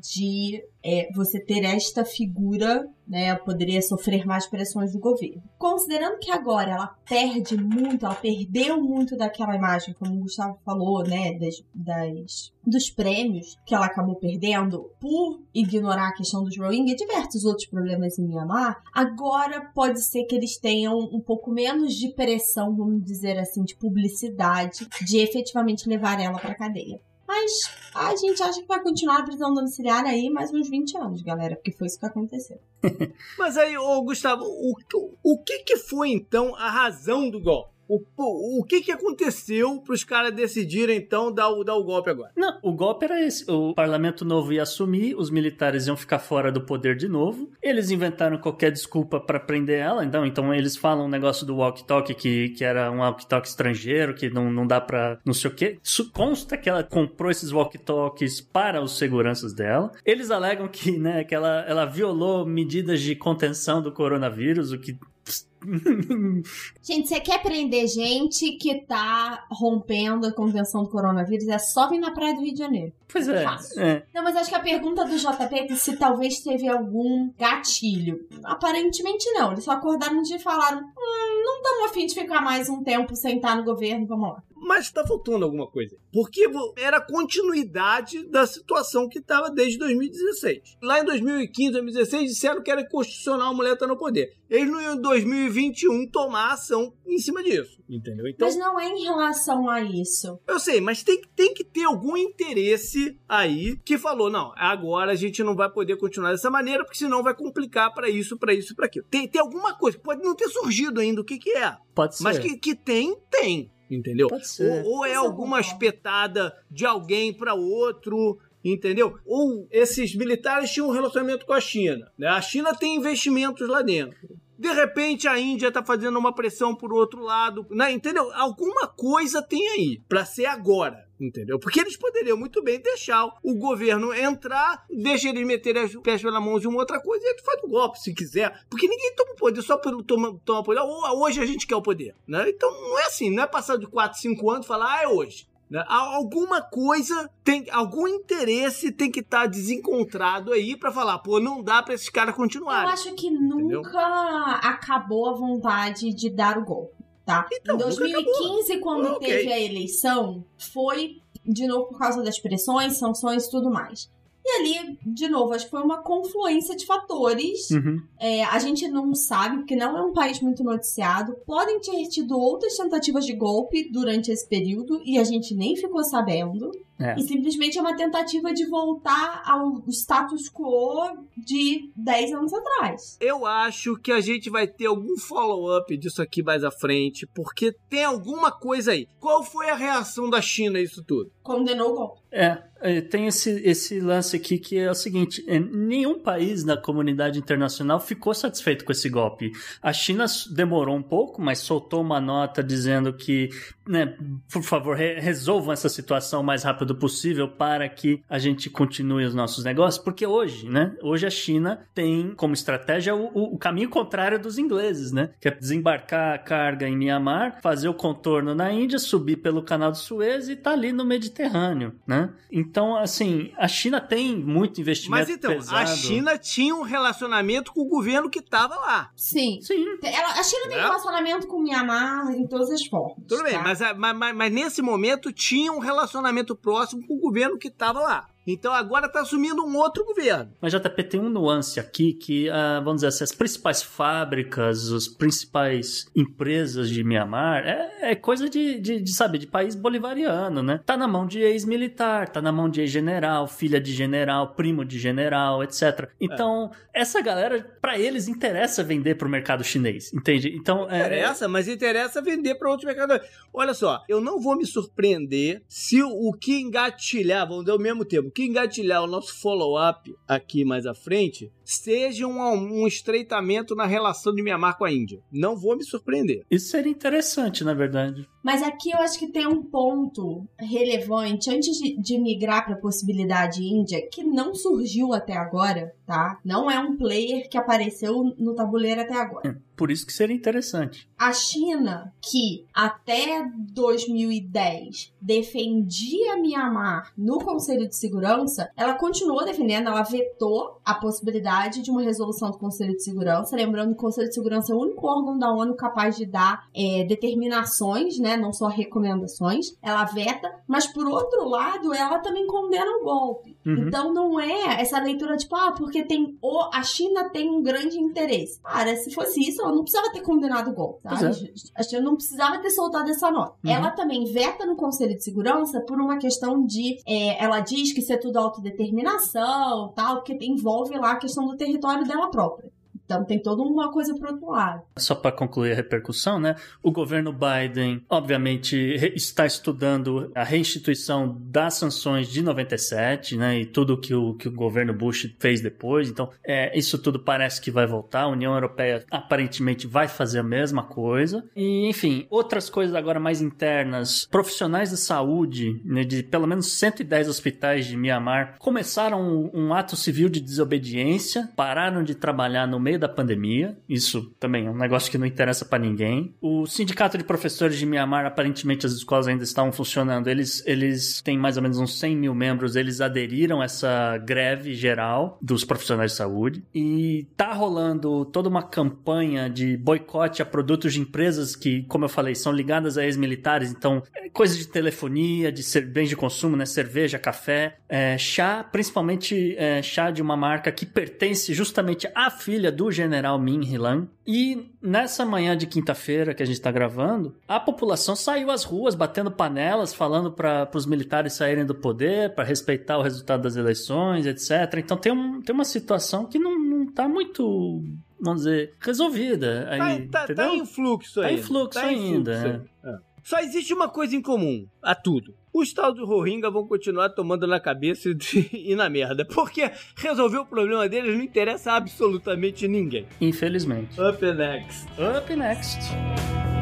de é, você ter esta figura, né, poderia sofrer mais pressões do governo. Considerando que agora ela perde muito, ela perdeu muito daquela imagem, como o Gustavo falou, né, das, das dos prêmios que ela acabou perdendo por ignorar a questão dos Rohingya e diversos outros problemas em Myanmar, agora pode ser que eles tenham um pouco menos de pressão, vamos dizer assim, de publicidade, de efetivamente levar ela para cadeia. Mas a gente acha que vai continuar a prisão domiciliar aí mais uns 20 anos, galera, porque foi isso que aconteceu. Mas aí, ô Gustavo, o, o que, que foi então a razão do golpe? O, o que que aconteceu para os caras decidirem, então, dar o, dar o golpe agora? Não, o golpe era esse. O parlamento novo ia assumir, os militares iam ficar fora do poder de novo. Eles inventaram qualquer desculpa para prender ela, então, então eles falam um negócio do walkie-talkie, que, que era um walkie-talkie estrangeiro, que não, não dá pra não sei o quê. Isso consta que ela comprou esses walkie-talkies para os seguranças dela. Eles alegam que, né, que ela, ela violou medidas de contenção do coronavírus, o que gente, você quer prender gente que tá rompendo a convenção do coronavírus? É só vir na praia do Rio de Janeiro. Pois é. é. Não, mas acho que a pergunta do JP é se talvez teve algum gatilho. Aparentemente não. Eles só acordaram de falar: hum, não estamos afim de ficar mais um tempo sem estar no governo, vamos lá. Mas tá faltando alguma coisa. Porque era continuidade da situação que estava desde 2016. Lá em 2015, 2016, disseram que era constitucional a mulher estar no poder. Eles no em 2021 tomar ação em cima disso. Entendeu? Então, mas não é em relação a isso. Eu sei, mas tem, tem que ter algum interesse aí que falou: não, agora a gente não vai poder continuar dessa maneira, porque senão vai complicar para isso, para isso, para aquilo. Tem, tem alguma coisa que pode não ter surgido ainda o que, que é. Pode ser. Mas que, que tem, tem entendeu? Ser. Ou, ou é alguma espetada de alguém para outro, entendeu? Ou esses militares tinham um relacionamento com a China, né? A China tem investimentos lá dentro. De repente a Índia tá fazendo uma pressão por outro lado, né? Entendeu? Alguma coisa tem aí para ser agora. Entendeu? Porque eles poderiam muito bem deixar o governo entrar, deixa eles meter as pés pela mão de uma outra coisa e ele faz o golpe se quiser. Porque ninguém toma o poder só pelo toma, toma poder. Hoje a gente quer o poder. Né? Então não é assim, não é passar de 4, 5 anos e falar, ah, é hoje. Né? Alguma coisa tem, algum interesse tem que estar tá desencontrado aí para falar, pô, não dá para esses caras continuarem. Eu acho que nunca entendeu? acabou a vontade de dar o golpe tá? Então, em 2015, quando okay. teve a eleição, foi de novo por causa das pressões, sanções e tudo mais. E ali, de novo, acho que foi uma confluência de fatores. Uhum. É, a gente não sabe, porque não é um país muito noticiado. Podem ter tido outras tentativas de golpe durante esse período e a gente nem ficou sabendo. É. E simplesmente é uma tentativa de voltar ao status quo de 10 anos atrás. Eu acho que a gente vai ter algum follow-up disso aqui mais à frente, porque tem alguma coisa aí. Qual foi a reação da China a isso tudo? Condenou o golpe. É, é, tem esse, esse lance aqui que é o seguinte: é, nenhum país na comunidade internacional ficou satisfeito com esse golpe. A China demorou um pouco, mas soltou uma nota dizendo que, né, por favor, re resolvam essa situação o mais rápido possível para que a gente continue os nossos negócios, porque hoje, né, hoje a China tem como estratégia o, o, o caminho contrário dos ingleses, né, que é desembarcar a carga em Myanmar, fazer o contorno na Índia, subir pelo canal de Suez e tá ali no Mediterrâneo, né? Então, assim, a China tem muito investimento Mas então, pesado. a China tinha um relacionamento com o governo que estava lá. Sim. Sim. Ela, a China tem é? relacionamento com o Myanmar em todas as formas. Tudo tá? bem, mas, mas, mas nesse momento tinha um relacionamento próximo com o governo que estava lá. Então agora está assumindo um outro governo. Mas JP tem um nuance aqui que, uh, vamos dizer assim, as principais fábricas, as principais empresas de Mianmar é, é coisa de, de, de, sabe, de país bolivariano, né? Tá na mão de ex-militar, tá na mão de ex-general, filha de general, primo de general, etc. Então, é. essa galera, para eles, interessa vender pro mercado chinês, entende? Então, é... Interessa, mas interessa vender para outros mercados. Olha só, eu não vou me surpreender se o que engatilhar, vamos dizer ao mesmo tempo, que engatilhar o nosso follow-up aqui mais à frente seja um, um estreitamento na relação de Mianmar com a Índia. Não vou me surpreender. Isso seria interessante, na verdade. Mas aqui eu acho que tem um ponto relevante antes de, de migrar para a possibilidade Índia que não surgiu até agora, tá? Não é um player que apareceu no tabuleiro até agora. É, por isso que seria interessante. A China, que até 2010 defendia Mianmar no Conselho de Segurança, ela continuou defendendo, ela vetou a possibilidade de uma resolução do Conselho de Segurança. Lembrando que o Conselho de Segurança é o único órgão da ONU capaz de dar é, determinações, né? Não só recomendações. Ela veta, mas por outro lado, ela também condena o golpe. Uhum. Então não é essa leitura tipo, ah, porque tem o, a China tem um grande interesse. Cara, se fosse isso, ela não precisava ter condenado o golpe, tá? É. A China não precisava ter soltado essa nota. Uhum. Ela também veta no Conselho de Segurança por uma questão de. É, ela diz que isso é tudo autodeterminação, tal, porque envolve lá a questão do território dela própria. Então tem toda uma coisa pro outro lado. Só para concluir a repercussão, né? O governo Biden, obviamente, está estudando a reinstituição das sanções de 97, né? E tudo que o, que o governo Bush fez depois. Então, é, isso tudo parece que vai voltar. A União Europeia aparentemente vai fazer a mesma coisa. E, enfim, outras coisas agora mais internas. Profissionais de saúde, né, de pelo menos 110 hospitais de Myanmar, começaram um, um ato civil de desobediência, pararam de trabalhar no meio meio da pandemia. Isso também é um negócio que não interessa para ninguém. O sindicato de professores de Mianmar, aparentemente as escolas ainda estavam funcionando. Eles, eles têm mais ou menos uns 100 mil membros. Eles aderiram a essa greve geral dos profissionais de saúde. E tá rolando toda uma campanha de boicote a produtos de empresas que, como eu falei, são ligadas a ex-militares. Então, é coisa de telefonia, de bens de consumo, né? Cerveja, café, é, chá, principalmente é, chá de uma marca que pertence justamente à filha do general Min Hilan. E nessa manhã de quinta-feira que a gente está gravando, a população saiu às ruas batendo panelas, falando para os militares saírem do poder, para respeitar o resultado das eleições, etc. Então tem, um, tem uma situação que não, não tá muito vamos dizer, resolvida. Aí, tá, tá, tá em fluxo tá ainda. Em fluxo tá ainda. Em fluxo. É. É. Só existe uma coisa em comum a tudo. Os tal do Rohingya vão continuar tomando na cabeça e na merda. Porque resolver o problema deles não interessa absolutamente ninguém. Infelizmente. Up next. Up next.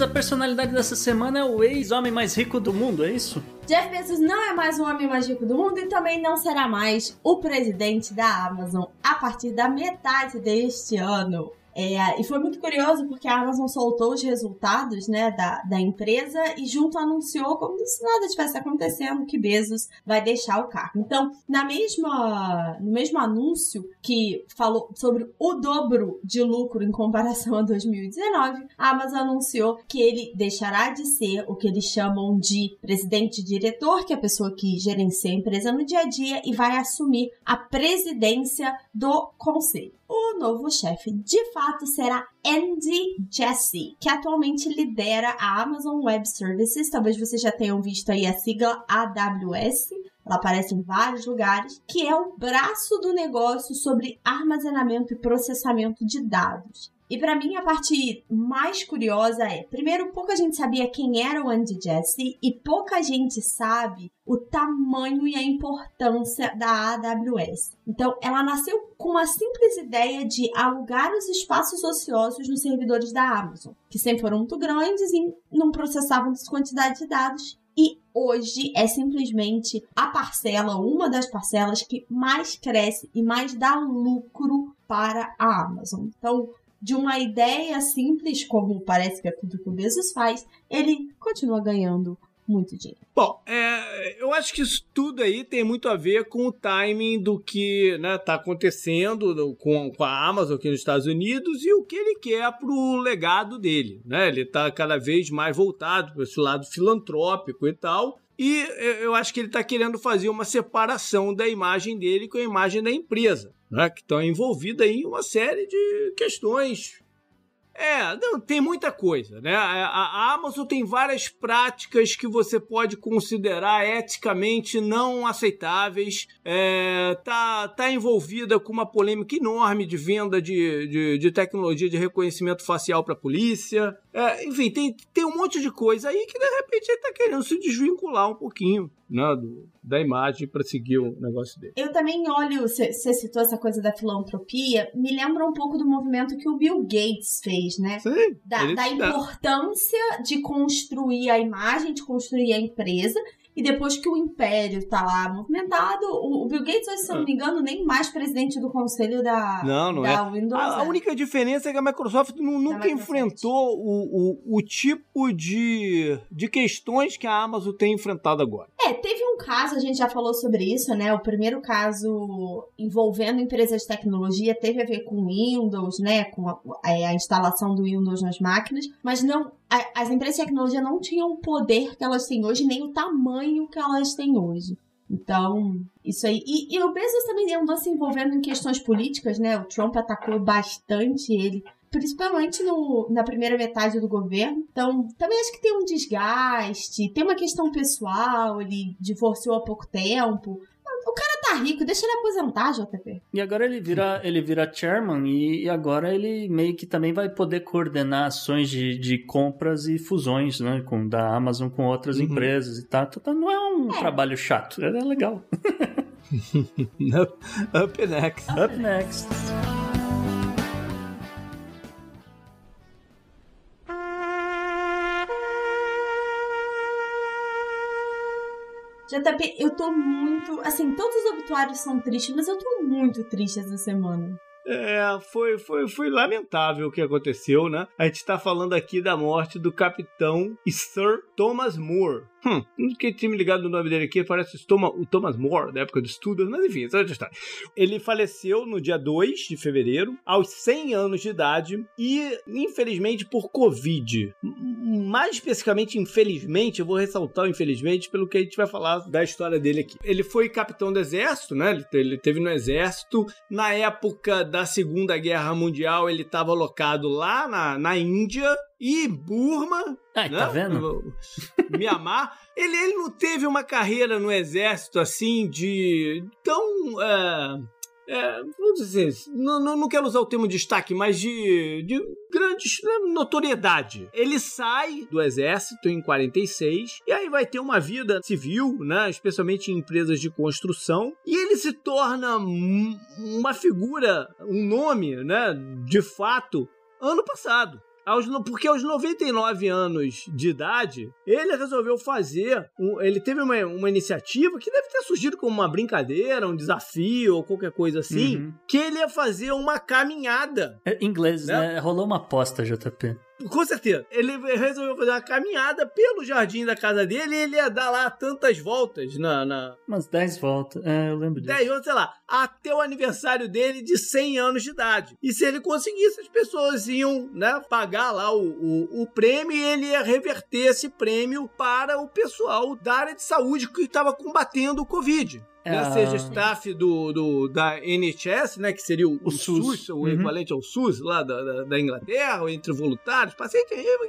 A personalidade dessa semana é o ex-homem mais rico do mundo, é isso? Jeff Bezos não é mais o homem mais rico do mundo e também não será mais o presidente da Amazon a partir da metade deste ano. É, e foi muito curioso porque a Amazon soltou os resultados né, da, da empresa e junto anunciou como se nada tivesse acontecendo que Bezos vai deixar o cargo. Então, na mesma, no mesmo anúncio que falou sobre o dobro de lucro em comparação a 2019, a Amazon anunciou que ele deixará de ser o que eles chamam de presidente diretor, que é a pessoa que gerencia a empresa no dia a dia, e vai assumir a presidência do conselho. O novo chefe de fato será Andy Jassy, que atualmente lidera a Amazon Web Services. Talvez vocês já tenham visto aí a sigla AWS. Ela aparece em vários lugares, que é o braço do negócio sobre armazenamento e processamento de dados. E para mim a parte mais curiosa é, primeiro, pouca gente sabia quem era o Andy Jassy e pouca gente sabe o tamanho e a importância da AWS. Então, ela nasceu com uma simples ideia de alugar os espaços ociosos nos servidores da Amazon, que sempre foram muito grandes e não processavam essa quantidade de dados e hoje é simplesmente a parcela, uma das parcelas que mais cresce e mais dá lucro para a Amazon. Então, de uma ideia simples, como parece que é tudo que o Bezos faz, ele continua ganhando muito dinheiro. Bom, é, eu acho que isso tudo aí tem muito a ver com o timing do que está né, tá acontecendo com, com a Amazon aqui nos Estados Unidos e o que ele quer para o legado dele. Né? Ele está cada vez mais voltado para esse lado filantrópico e tal. E eu acho que ele está querendo fazer uma separação da imagem dele com a imagem da empresa né, que estão envolvidas em uma série de questões É, não, tem muita coisa, né? A, a Amazon tem várias práticas que você pode considerar eticamente não aceitáveis. É, tá, tá envolvida com uma polêmica enorme de venda de, de, de tecnologia de reconhecimento facial para a polícia. É, enfim, tem, tem um monte de coisa aí que de repente ele tá querendo se desvincular um pouquinho né, do, da imagem para seguir o negócio dele. Eu também olho, você citou essa coisa da filantropia, me lembra um pouco do movimento que o Bill Gates fez, né? Sim, Da, da importância de construir a imagem, de construir a empresa. E depois que o império tá lá movimentado, o Bill Gates, hoje, se não me engano, nem mais presidente do conselho da, Não, não da Windows. A, a é. única diferença é que a Microsoft nu- nunca Microsoft. enfrentou o, o, o tipo de, de questões que a Amazon tem enfrentado agora. É, teve um caso, a gente já falou sobre isso, né? O primeiro caso envolvendo empresas de tecnologia teve a ver com Windows, né? Com a, a- a instalação do Windows nas máquinas, mas não. a- as empresas de tecnologia não tinham o poder que elas têm hoje, nem o tamanho que elas têm hoje. Então, isso aí. E, e o Bezos também andou se envolvendo em questões políticas, né? O Trump atacou bastante ele principalmente no, na primeira metade do governo. Então, também acho que tem um desgaste, tem uma questão pessoal, ele divorciou há pouco tempo. O cara tá rico, deixa ele aposentar, JP. E agora ele vira, ele vira chairman e, e agora ele meio que também vai poder coordenar ações de, de compras e fusões, né? Com, da Amazon com outras Uhum. empresas e tal. Então não é um É. trabalho chato, é legal. Up next. Up next. JP, eu tô muito. Assim, todos os obituários são tristes, mas eu tô muito triste essa semana. É, foi, foi, foi lamentável o que aconteceu, né? A gente tá falando aqui da morte do capitão Sir Thomas Moore. Hum, não que tinha me ligado no nome dele aqui, parece o Thomas, More, da época do estudo, mas enfim, essa é história. Ele faleceu no dia 2 de fevereiro, aos 100 anos de idade, e infelizmente por Covid. Mais especificamente, infelizmente, eu vou ressaltar infelizmente pelo que a gente vai falar da história dele aqui. Ele foi capitão do exército, né? Ele teve no exército. Na época da Segunda Guerra Mundial, ele estava alocado lá na, na Índia e Burma, Ai, né? tá vendo? Mianmar. Ele, ele não teve uma carreira no exército assim de tão. É, é, vamos dizer, não, não, não quero usar o termo destaque, mas de, de grandes né, notoriedade. Ele sai do exército em 46 e aí vai ter uma vida civil, né, especialmente em empresas de construção, e ele se torna um- uma figura, um nome, né, de fato, ano passado. Aos porque aos 99 anos de idade, ele resolveu fazer. um- ele teve uma, uma iniciativa que deve ter surgido como uma brincadeira, um desafio ou qualquer coisa assim. Uhum. Que ele ia fazer uma caminhada. É, inglês, Né? né? Rolou uma aposta, JP. Com certeza. Ele resolveu fazer uma caminhada pelo jardim da casa dele e ele ia dar lá tantas voltas na. na Umas 10 voltas. É, eu lembro disso. 10 anos, sei lá, até o aniversário dele de 100 anos de idade. E se ele conseguisse, as pessoas iam, né, pagar lá o, o, o prêmio e ele ia reverter esse prêmio para o pessoal da área de saúde que estava combatendo o Covid. Né, Ah. seja staff do, do, da NHS, né, que seria o, O SUS. o Uhum. equivalente ao SUS lá da, da, da Inglaterra, ou entre voluntários, paciente,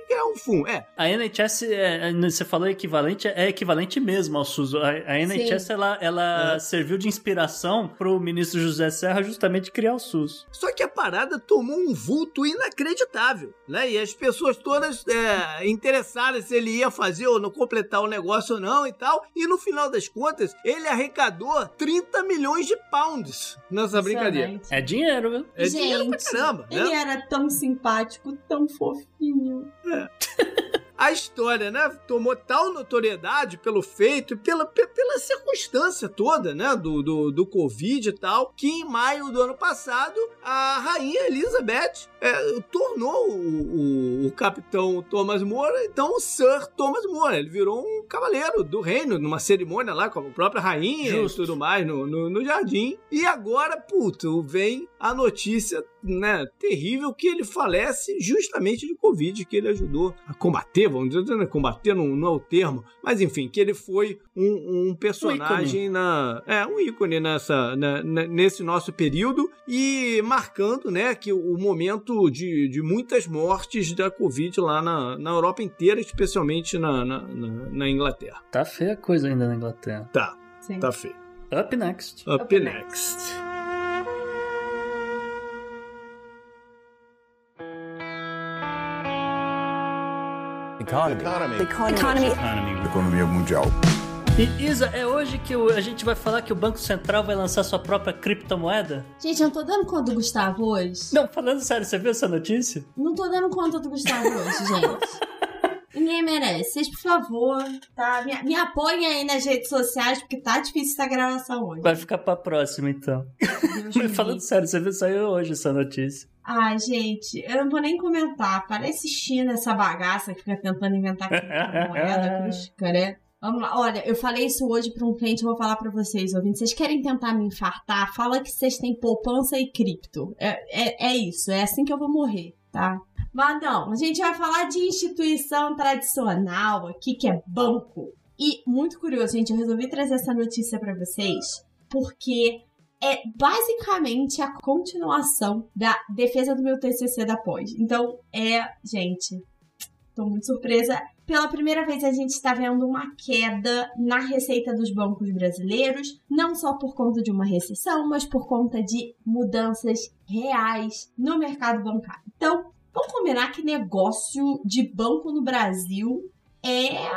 que é um FUM, é. A NHS, é, é, você falou equivalente, é equivalente mesmo ao SUS. A, a NHS, ela, ela É. serviu de inspiração pro ministro José Serra justamente criar o SUS. Só que a parada tomou um vulto inacreditável, né? E as pessoas todas é, interessadas se ele ia fazer ou não completar o negócio ou não e tal. E no final das contas, ele arrecadou 30 milhões de pounds nessa brincadeira. É dinheiro, viu? É dinheiro pra caramba, Ele né? era tão simpático, tão fofinho. A história, né, tomou tal notoriedade pelo feito e pela, pe- pela circunstância toda, né, do, do, do Covid e tal, que em maio do ano passado, a rainha Elizabeth é, tornou o, o, o capitão Thomas More, então o Sir Thomas More. Ele virou um cavaleiro do reino, numa cerimônia lá com a própria rainha Justo. e tudo mais no, no, no jardim. E agora, puto, vem a notícia né, terrível que ele falece justamente de Covid, que ele ajudou a combater, vamos dizer, né, combater não, não é o termo, mas enfim, que ele foi um, um personagem um na. É, um ícone nessa, na, nesse nosso período e marcando, né, que o momento de, de muitas mortes da Covid lá na, na Europa inteira, especialmente na, na, na, na Inglaterra. Tá feia a coisa ainda na Inglaterra. Tá, Sim. tá feio. Up next. Up, Up next. next. Economy. Economy. Economy. Economy. Economia mundial. E Isa, é hoje que a gente vai falar que o Banco Central vai lançar sua própria criptomoeda? Gente, eu não tô dando conta do Gustavo hoje. Não, falando sério, você viu essa notícia? Não tô dando conta do Gustavo hoje, gente. Ninguém merece. Vocês, por favor, tá? Me, me apoiem aí nas redes sociais, porque tá difícil essa gravação hoje. Vai ficar pra próxima, então. Mas falando sério, você viu, saiu hoje essa notícia. Ai, gente, eu não vou nem comentar. Parece China essa bagaça que fica tentando inventar moeda cruzca, né? Vamos lá, olha, eu falei isso hoje para um cliente, eu vou falar para vocês, ouvintes. Vocês querem tentar me infartar? Fala que vocês têm poupança e cripto. É, é, é isso, é assim que eu vou morrer, tá? Mas não, a gente vai falar de instituição tradicional aqui, que é banco. E muito curioso, gente, eu resolvi trazer essa notícia para vocês porque é basicamente a continuação da defesa do meu TCC da pós. Então, é, gente, tô muito surpresa. Pela primeira vez a gente está vendo uma queda na receita dos bancos brasileiros, não só por conta de uma recessão, mas por conta de mudanças reais no mercado bancário. Então, vamos combinar que negócio de banco no Brasil é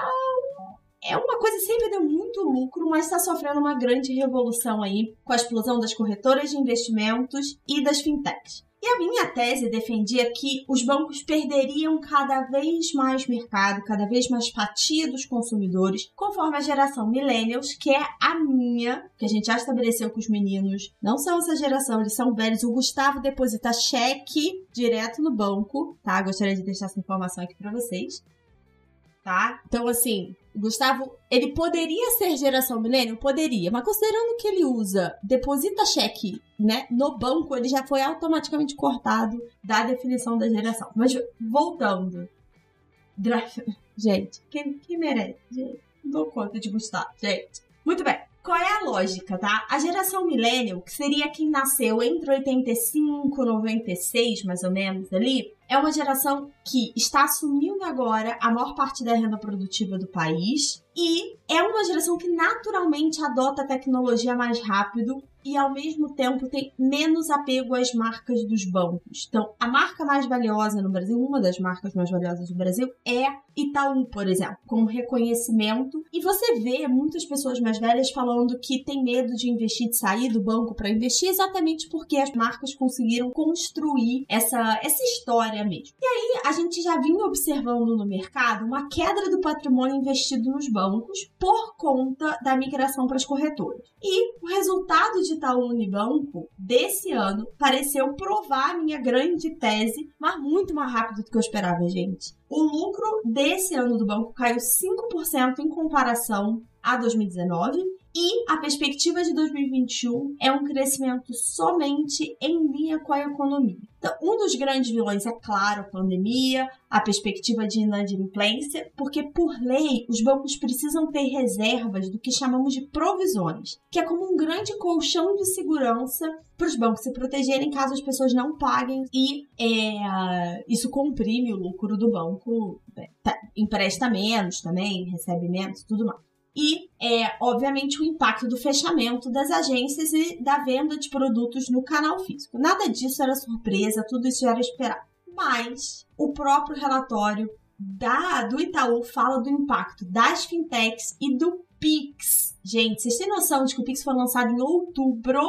é uma coisa que sempre deu muito lucro, mas está sofrendo uma grande revolução aí com a explosão das corretoras de investimentos e das fintechs. E a minha tese defendia que os bancos perderiam cada vez mais mercado, cada vez mais fatia dos consumidores, conforme a geração millennials, que é a minha, que a gente já estabeleceu que os meninos não são essa geração, eles são velhos. O Gustavo deposita cheque direto no banco, tá? Gostaria de deixar essa informação aqui para vocês tá? Então, assim, Gustavo, ele poderia ser geração milênio? Poderia, mas considerando que ele usa deposita cheque, né, no banco, ele já foi automaticamente cortado da definição da geração. Mas voltando. Gente, quem, quem merece? Gente, dou conta de Gustavo, gente. Muito bem. Qual é a lógica, tá? A geração millennial, que seria quem nasceu entre 85 e 96, mais ou menos ali, é uma geração que está assumindo agora a maior parte da renda produtiva do país e é uma geração que naturalmente adota a tecnologia mais rápido e ao mesmo tempo tem menos apego às marcas dos bancos. Então, a marca mais valiosa no Brasil, uma das marcas mais valiosas do Brasil é Itaú, por exemplo, com reconhecimento. E você vê muitas pessoas mais velhas falando que tem medo de investir, de sair do banco para investir, exatamente porque as marcas conseguiram construir essa, essa história mesmo. E aí, a gente já vinha observando no mercado uma queda do patrimônio investido nos bancos por conta da migração para as corretoras. E o resultado de Itaú Unibanco desse ano pareceu provar a minha grande tese, mas muito mais rápido do que eu esperava, gente. O lucro desse ano do banco caiu 5% em comparação a 2019 e a perspectiva de 2021 é um crescimento somente em linha com a economia. Então, um dos grandes vilões é, claro, a pandemia, a perspectiva de inadimplência, porque, por lei, os bancos precisam ter reservas do que chamamos de provisões, que é como um grande colchão de segurança para os bancos se protegerem caso as pessoas não paguem e é, isso comprime o lucro do banco, é, tá, empresta menos também, recebe menos, tudo mais e, é, obviamente, o impacto do fechamento das agências e da venda de produtos no canal físico. Nada disso era surpresa, tudo isso era esperado. Mas o próprio relatório da, do Itaú fala do impacto das fintechs e do Pix. Gente, vocês têm noção de que o Pix foi lançado em outubro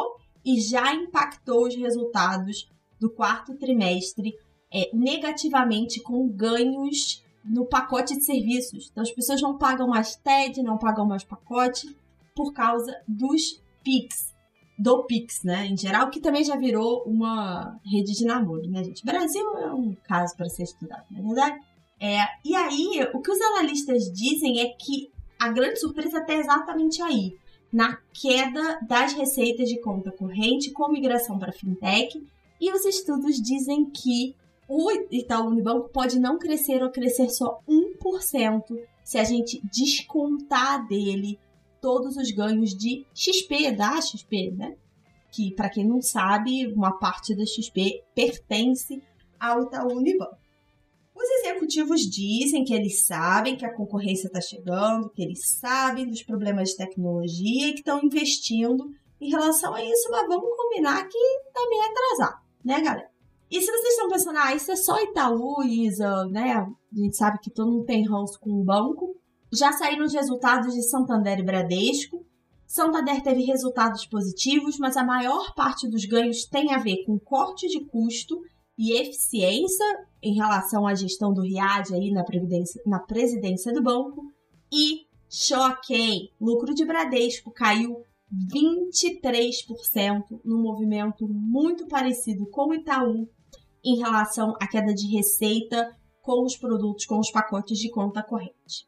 e já impactou os resultados do quarto trimestre é, negativamente com ganhos no pacote de serviços. Então as pessoas não pagam mais TED, não pagam mais pacote por causa dos Pix. Do Pix, né? Em geral, que também já virou uma rede de namoro, né, gente? Brasil é um caso para ser estudado, não é verdade? É, e aí, o que os analistas dizem é que a grande surpresa está exatamente aí, na queda das receitas de conta corrente com migração para fintech E os estudos dizem que o Itaú Unibanco pode não crescer ou crescer só 1% se a gente descontar dele todos os ganhos de XP, da XP, né? Que, para quem não sabe, uma parte da XP pertence ao Itaú Unibanco. Os executivos dizem que eles sabem que a concorrência está chegando, que eles sabem dos problemas de tecnologia e que estão investindo em relação a isso, mas vamos combinar que tá meio atrasado, né, galera? E se vocês estão pensando, ah, isso é só Itaú, Isa, né? A gente sabe que todo mundo tem ranço com o banco. Já saíram os resultados de Santander e Bradesco. Santander teve resultados positivos, mas a maior parte dos ganhos tem a ver com corte de custo e eficiência em relação à gestão do RIAD aí na, na presidência do banco. E choquei! Lucro de Bradesco caiu 23% num movimento muito parecido com o Itaú em relação à queda de receita com os produtos, com os pacotes de conta corrente.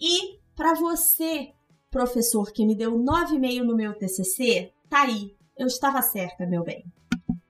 E para você, professor que me deu 9,5 no meu TCC, tá aí. Eu estava certa, meu bem.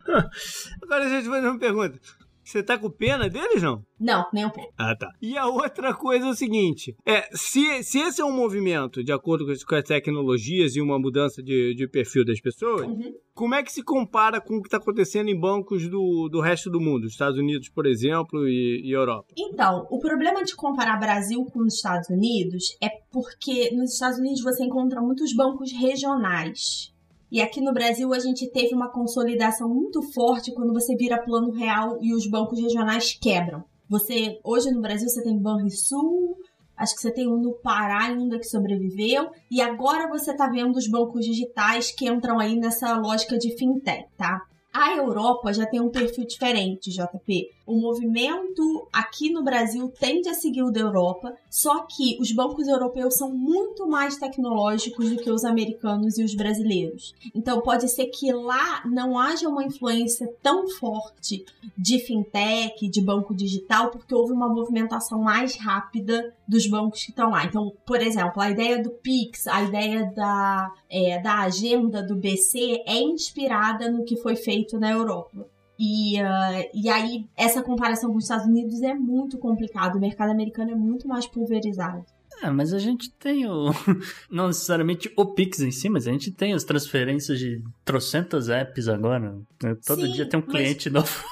Agora a gente vai uma pergunta. Você tá com pena deles, não? Não, nem um pouco. Ah, tá. E a outra coisa é o seguinte: é, se, se esse é um movimento de acordo com as, com as tecnologias e uma mudança de, de perfil das pessoas, uhum. como é que se compara com o que está acontecendo em bancos do, do resto do mundo? Estados Unidos, por exemplo, e, e Europa? Então, o problema de comparar Brasil com os Estados Unidos é porque nos Estados Unidos você encontra muitos bancos regionais. E aqui no Brasil a gente teve uma consolidação muito forte quando você vira plano real e os bancos regionais quebram. Você hoje no Brasil você tem Banrisul, acho que você tem um no Pará ainda que sobreviveu, e agora você tá vendo os bancos digitais que entram aí nessa lógica de fintech, tá? A Europa já tem um perfil diferente, JP. O movimento aqui no Brasil tende a seguir o da Europa, só que os bancos europeus são muito mais tecnológicos do que os americanos e os brasileiros. Então pode ser que lá não haja uma influência tão forte de fintech, de banco digital, porque houve uma movimentação mais rápida dos bancos que estão lá. Então, por exemplo, a ideia do Pix, a ideia da, é, da agenda do BC é inspirada no que foi feito na Europa. E, uh, e aí, essa comparação com os Estados Unidos é muito complicado. O mercado americano é muito mais pulverizado. É, mas a gente tem o. Não necessariamente o Pix em si, mas a gente tem as transferências de trocentas apps agora. Todo Sim, dia tem um cliente mas... novo.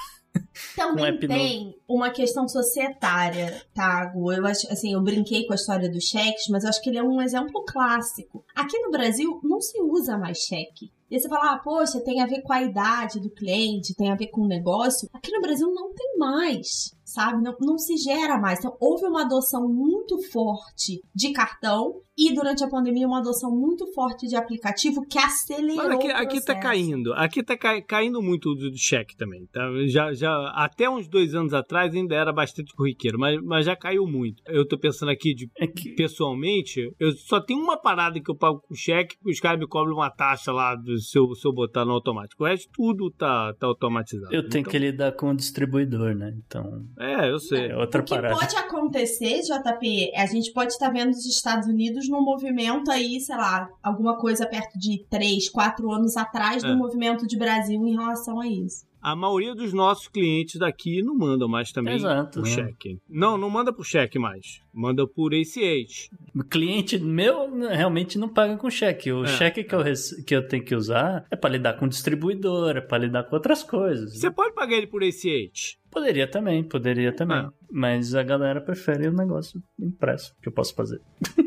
Também tem novo. uma questão societária, Tago. Eu acho, assim, eu brinquei com a história dos cheques, mas eu acho que ele é um exemplo clássico. Aqui no Brasil não se usa mais cheque. E você fala, ah, poxa, tem a ver com a idade do cliente, tem a ver com o negócio. Aqui no Brasil não tem mais sabe? Não, não se gera mais. Então, houve uma adoção muito forte de cartão e durante a pandemia uma adoção muito forte de aplicativo que acelerou Mas aqui, o aqui tá caindo, aqui tá cai, caindo muito do, do, cheque também, tá? Já, já, até uns dois anos atrás ainda era bastante corriqueiro, mas, mas já caiu muito. Eu tô pensando aqui de, é que... pessoalmente, eu só tenho uma parada que eu pago com cheque, os caras me cobram uma taxa lá do, se, eu, se eu botar no automático. O resto tudo tá, tá automatizado. Eu tenho então... que lidar com o distribuidor, né? Então... É, eu sei. É outra o que parada. pode acontecer, JP, é a gente pode estar vendo os Estados Unidos num movimento aí, sei lá, alguma coisa perto de 3, 4 anos atrás é. do movimento de Brasil em relação a isso a maioria dos nossos clientes daqui não mandam mais também Exato, por né? cheque. Não, não manda por cheque mais. Manda por ACH. O cliente meu realmente não paga com cheque. O é. cheque que eu, que eu tenho que usar é para lidar com distribuidor, é para lidar com outras coisas. Você pode pagar ele por ACH? Poderia também, poderia também. É. Mas a galera prefere o negócio impresso que eu posso fazer.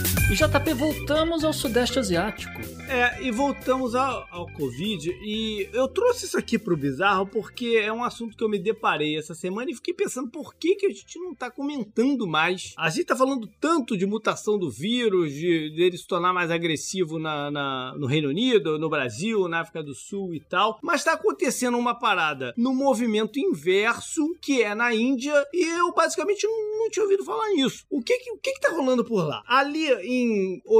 E JP, voltamos ao Sudeste Asiático. É, e voltamos ao, ao Covid. E eu trouxe isso aqui pro Bizarro porque é um assunto que eu me deparei essa semana e fiquei pensando por que, que a gente não tá comentando mais. A gente tá falando tanto de mutação do vírus, de, de ele se tornar mais agressivo na, na, no Reino Unido, no Brasil, na África do Sul e tal. Mas tá acontecendo uma parada no movimento inverso, que é na Índia, e eu basicamente não, não tinha ouvido falar nisso. O que que, o que que tá rolando por lá? Ali em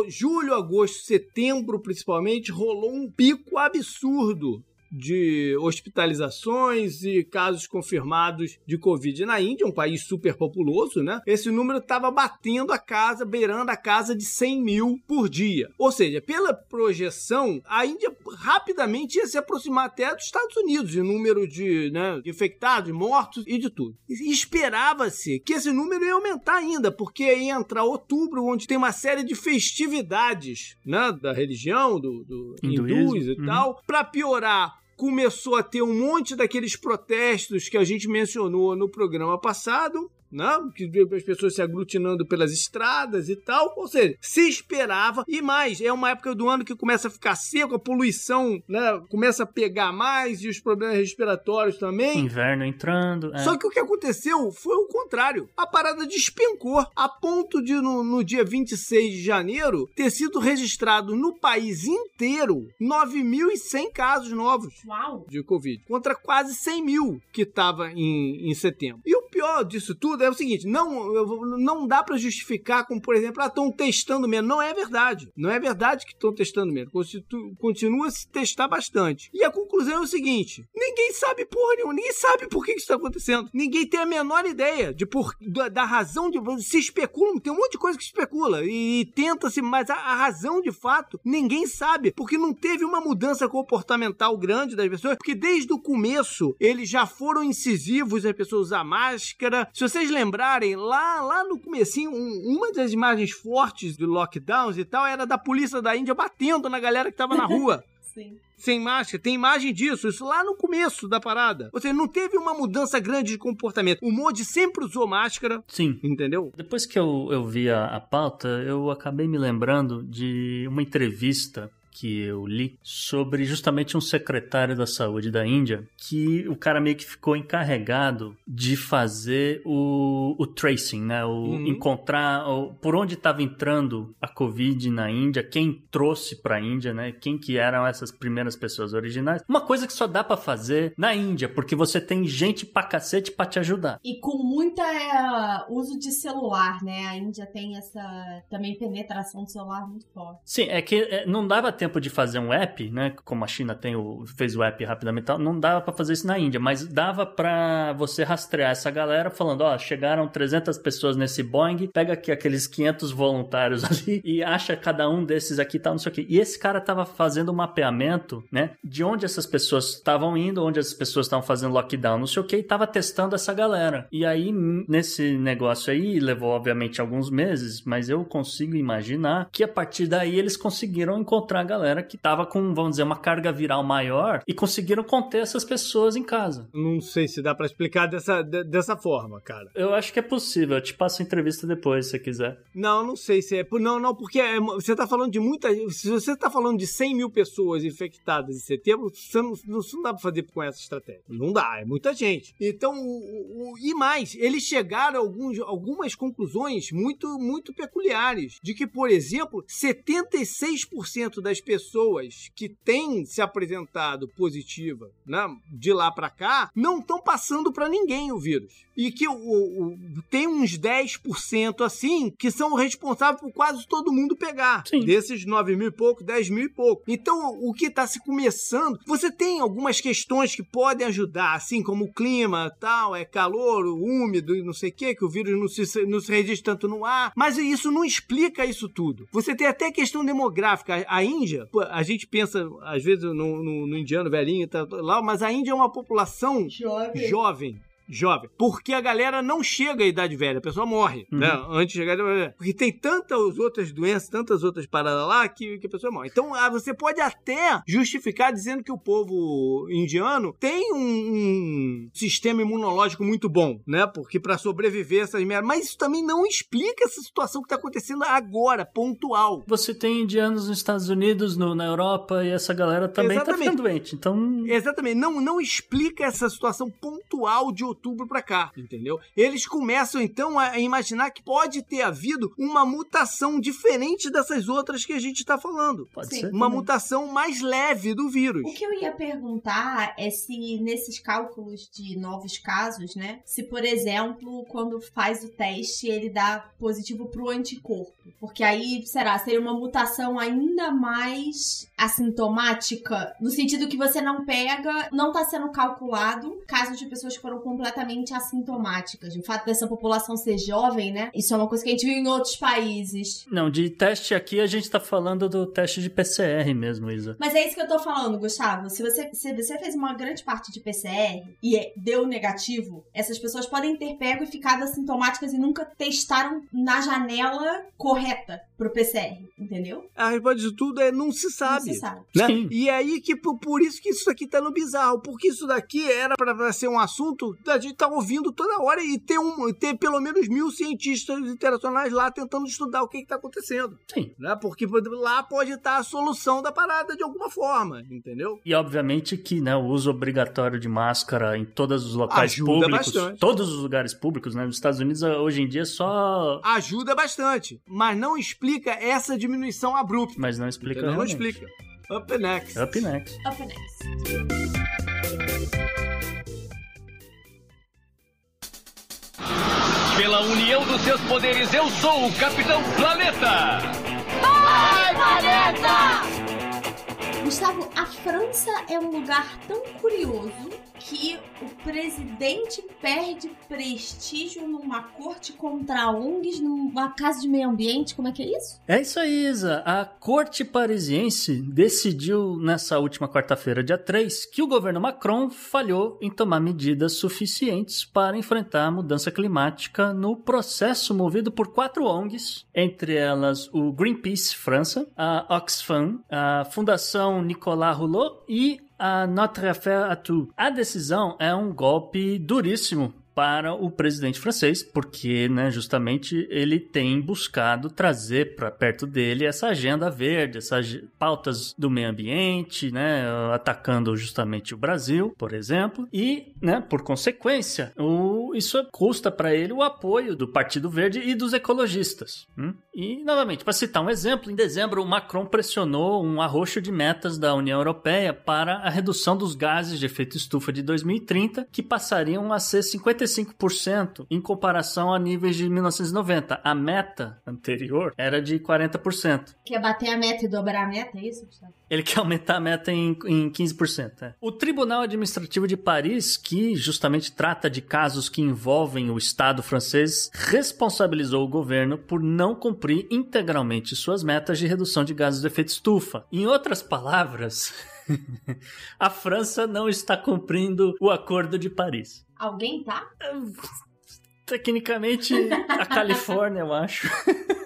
julho, agosto, setembro, principalmente, rolou um pico absurdo de hospitalizações e casos confirmados de Covid na Índia, um país super populoso, né? Esse número estava batendo a casa, beirando a casa de 100 mil por dia. Ou seja, pela projeção, a Índia rapidamente ia se aproximar até dos Estados Unidos em número de, né, infectados, mortos e de tudo. Esperava-se que esse número ia aumentar ainda, porque ia entrar outubro, onde tem uma série de festividades né, da religião, do, do hindus e uhum. tal, para piorar começou a ter um monte daqueles protestos que a gente mencionou no programa passado, não, que as pessoas se aglutinando pelas estradas e tal. Ou seja, se esperava e mais. É uma época do ano que começa a ficar seco, a poluição né, começa a pegar mais e os problemas respiratórios também. Inverno entrando. É. Só que o que aconteceu foi o contrário. A parada despencou a ponto de, no, no dia 26 de janeiro, ter sido registrado no país inteiro 9.100 casos novos Uau. de Covid, contra quase 100 mil que estava em, em setembro. E o pior disso tudo é o seguinte: não, não dá para justificar como, por exemplo, ah, estão testando menos. Não é verdade. Não é verdade que estão testando menos. Continua a se testar bastante. E a conclusão é o seguinte: ninguém sabe porra nenhuma, ninguém sabe por que isso está acontecendo. Ninguém tem a menor ideia de por, da, da razão de. Se especula, tem um monte de coisa que especula e, e tenta-se, mas a, a razão de fato ninguém sabe, porque não teve uma mudança comportamental grande das pessoas, porque desde o começo eles já foram incisivos as pessoas usar máscara. Se vocês lembrarem, lá, lá no comecinho, um, uma das imagens fortes de lockdowns e tal era da polícia da Índia batendo na galera que tava na rua. Sim sem máscara. Tem imagem disso, isso lá no começo da parada. Ou seja, não teve uma mudança grande de comportamento. O Modi sempre usou máscara. Sim. Entendeu? Depois que eu, eu vi a, a pauta, eu acabei me lembrando de uma entrevista que eu li sobre justamente um secretário da saúde da Índia que o cara meio que ficou encarregado de fazer o, o tracing, né? O uhum. encontrar o, por onde estava entrando a Covid na Índia, quem trouxe para a Índia, né? Quem que eram essas primeiras pessoas originais. Uma coisa que só dá para fazer na Índia, porque você tem gente pra cacete pra te ajudar. E com muita é, uso de celular, né? A Índia tem essa também penetração de celular muito forte. Sim, é que é, não dava tempo de fazer um app, né? Como a China tem o, fez o app rapidamente, não dava para fazer isso na Índia, mas dava para você rastrear essa galera falando, ó, chegaram 300 pessoas nesse Boeing, pega aqui aqueles 500 voluntários ali e acha cada um desses aqui tal, não sei o quê. E esse cara tava fazendo um mapeamento, né? De onde essas pessoas estavam indo, onde as pessoas estavam fazendo lockdown, não sei o quê, e tava testando essa galera. E aí, nesse negócio aí, levou obviamente alguns meses, mas eu consigo imaginar que a partir daí eles conseguiram encontrar galera que tava com, vamos dizer, uma carga viral maior e conseguiram conter essas pessoas em casa. Não sei se dá para explicar dessa, de, dessa forma, cara. Eu acho que é possível. Eu te passo a entrevista depois, se você quiser. Não, não sei se é. Não, não, porque é, você tá falando de muita. Se você tá falando de 100 mil pessoas infectadas em setembro, você não, não, não dá pra fazer com essa estratégia. Não dá, é muita gente. Então, o, o, e mais, eles chegaram a alguns, algumas conclusões muito, muito peculiares. De que, por exemplo, 76% das pessoas que têm se apresentado positiva né, de lá para cá não estão passando para ninguém o vírus. E que o, o, tem uns 10% assim que são responsáveis por quase todo mundo pegar. Sim. Desses 9 mil e pouco, 10 mil e pouco. Então, o que está se começando, você tem algumas questões que podem ajudar, assim como o clima, tal, é calor, úmido e não sei o que, que o vírus não se, não se registra tanto no ar, mas isso não explica isso tudo. Você tem até questão demográfica. A Índia, a gente pensa, às vezes, no, no, no indiano velhinho, tá, lá, mas a Índia é uma população jovem. jovem jovem. Porque a galera não chega à idade velha, a pessoa morre, uhum. né? Antes de chegar à idade velha. Porque tem tantas outras doenças, tantas outras paradas lá que, que a pessoa morre. Então, ah, você pode até justificar dizendo que o povo indiano tem um, um sistema imunológico muito bom, né? Porque para sobreviver essas merdas. Mas isso também não explica essa situação que tá acontecendo agora, pontual. Você tem indianos nos Estados Unidos, no, na Europa, e essa galera também tá Exatamente. tá ficando doente. Então. Exatamente. Não, não explica essa situação pontual de outubro para cá, entendeu? Eles começam então a imaginar que pode ter havido uma mutação diferente dessas outras que a gente tá falando. Pode Sim. ser. Uma também. mutação mais leve do vírus. O que eu ia perguntar é se nesses cálculos de novos casos, né? Se, por exemplo, quando faz o teste, ele dá positivo pro anticorpo. Porque aí, será, seria uma mutação ainda mais assintomática, no sentido que você não pega, não tá sendo calculado casos de pessoas que foram completamente assintomáticas. O fato dessa população ser jovem, né? Isso é uma coisa que a gente viu em outros países. Não, de teste aqui a gente tá falando do teste de PCR mesmo, Isa. Mas é isso que eu tô falando, Gustavo. Se você, se você fez uma grande parte de PCR e é, deu negativo, essas pessoas podem ter pego e ficado assintomáticas e nunca testaram na janela correta pro PCR, entendeu? A resposta de tudo é não se sabe. Não se sabe. Né? E aí que por, por, isso que isso aqui tá no bizarro, porque isso daqui era para ser um assunto da gente tá ouvindo toda hora e ter um ter pelo menos mil cientistas internacionais lá tentando estudar o que, que tá acontecendo. Sim. Né? Porque lá pode estar a solução da parada de alguma forma, entendeu? E obviamente que né, o uso obrigatório de máscara em todos os locais Ajuda públicos, bastante. todos os lugares públicos, né? Nos Estados Unidos hoje em dia só ajuda bastante, mas não explica explica essa diminuição abrupta. Mas não explica Não explica. Up next. Up next. Up next. Pela união dos seus poderes, eu sou o Capitão Planeta! Vai, Planeta! Gustavo, a França é um lugar tão curioso que o presidente perde prestígio numa corte contra ONGs, numa casa de meio ambiente. Como é que é isso? É isso aí, Isa. A corte parisiense decidiu nessa última quarta-feira, dia 3, que o governo Macron falhou em tomar medidas suficientes para enfrentar a mudança climática no processo movido por quatro ONGs, entre elas o Greenpeace França, a Oxfam, a Fundação Nicolas Hulot e a Notre Affaire à Tout. A decisão é um golpe duríssimo para o presidente francês, porque, né, justamente ele tem buscado trazer para perto dele essa agenda verde, essas pautas do meio ambiente, né, atacando justamente o Brasil, por exemplo, e, né, por consequência, o, isso custa para ele o apoio do Partido Verde e dos ecologistas. Hum? E, novamente, para citar um exemplo, em dezembro o Macron pressionou um arroxo de metas da União Europeia para a redução dos gases de efeito estufa de 2030, que passariam a ser 50 35% em comparação a níveis de 1990. A meta anterior era de 40%. Quer bater a meta e dobrar a meta, é isso? Ele quer aumentar a meta em, em 15%. É. O Tribunal Administrativo de Paris, que justamente trata de casos que envolvem o Estado francês, responsabilizou o governo por não cumprir integralmente suas metas de redução de gases de efeito estufa. Em outras palavras, a França não está cumprindo o Acordo de Paris. Alguém tá? Tecnicamente, a Califórnia, eu acho.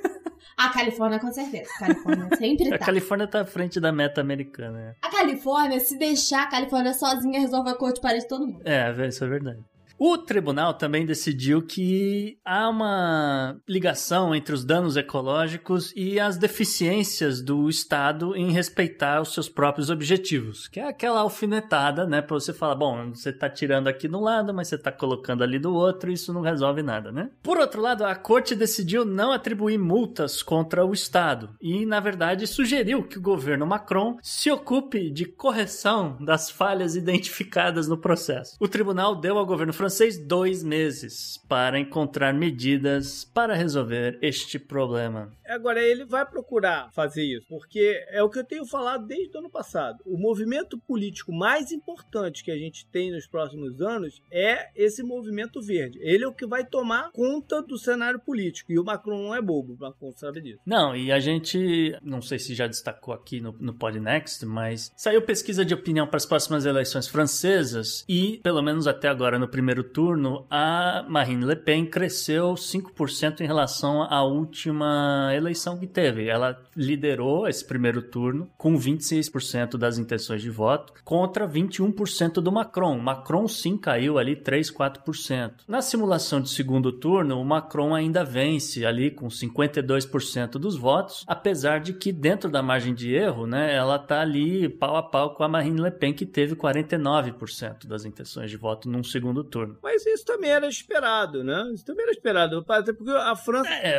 A Califórnia, com certeza. A Califórnia sempre tá. A Califórnia tá à frente da meta americana. É. A Califórnia, se deixar a Califórnia sozinha, resolve a cor de Paris todo mundo. É, isso é verdade. O tribunal também decidiu que há uma ligação entre os danos ecológicos e as deficiências do Estado em respeitar os seus próprios objetivos, que é aquela alfinetada, né, para você falar, bom, você está tirando aqui do lado, mas você está colocando ali do outro, isso não resolve nada, né? Por outro lado, a corte decidiu não atribuir multas contra o Estado e, na verdade, sugeriu que o governo Macron se ocupe de correção das falhas identificadas no processo. O tribunal deu ao governo francês dois meses para encontrar medidas para resolver este problema. Agora, ele vai procurar fazer isso, porque é o que eu tenho falado desde o ano passado. O movimento político mais importante que a gente tem nos próximos anos é esse movimento verde. Ele é o que vai tomar conta do cenário político. E o Macron não é bobo, o Macron sabe disso. Não, e a gente, não sei se já destacou aqui no, no Podnext, mas saiu pesquisa de opinião para as próximas eleições francesas e, pelo menos até agora no primeiro turno, a Marine Le Pen cresceu 5% em relação à última eleição que teve. Ela liderou esse primeiro turno com 26% das intenções de voto contra 21% do Macron. Macron sim caiu ali 3, 4%. Na simulação de segundo turno, o Macron ainda vence ali com 52% dos votos, apesar de que dentro da margem de erro, né, ela tá ali pau a pau com a Marine Le Pen que teve 49% das intenções de voto num segundo turno. Mas isso também era esperado, né? Isso também era esperado, porque a França é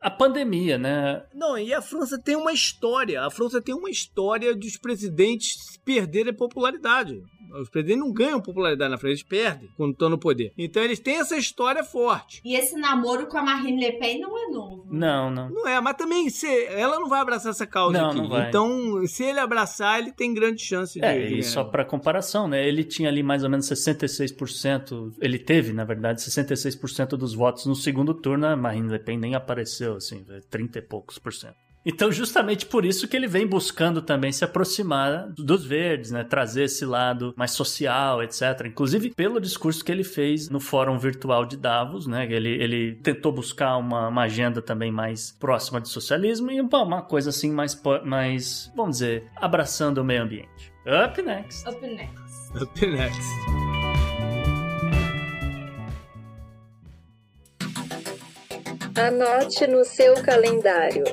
a pandemia, né? Não, e a França tem uma história. A França tem uma história dos presidentes perderem popularidade. Os presidentes não ganham popularidade na frente, eles perdem quando estão no poder. Então eles têm essa história forte. E esse namoro com a Marine Le Pen não é novo. Não, não. Não é, mas também se, ela não vai abraçar essa causa não, aqui. Não vai. Então, se ele abraçar, ele tem grande chance de. É, e só para comparação, né? Ele tinha ali mais ou menos 66%. Ele teve, na verdade, 66% dos votos no segundo turno. A Marine Le Pen nem apareceu, assim, 30 e poucos por cento. Então, justamente por isso que ele vem buscando também se aproximar dos verdes, né? Trazer esse lado mais social, etc. Inclusive, pelo discurso que ele fez no Fórum Virtual de Davos, né? Ele, ele tentou buscar uma, uma agenda também mais próxima de socialismo e bom, uma coisa assim mais, mais, vamos dizer, abraçando o meio ambiente. Up next. Up next. Up next. Anote no seu calendário.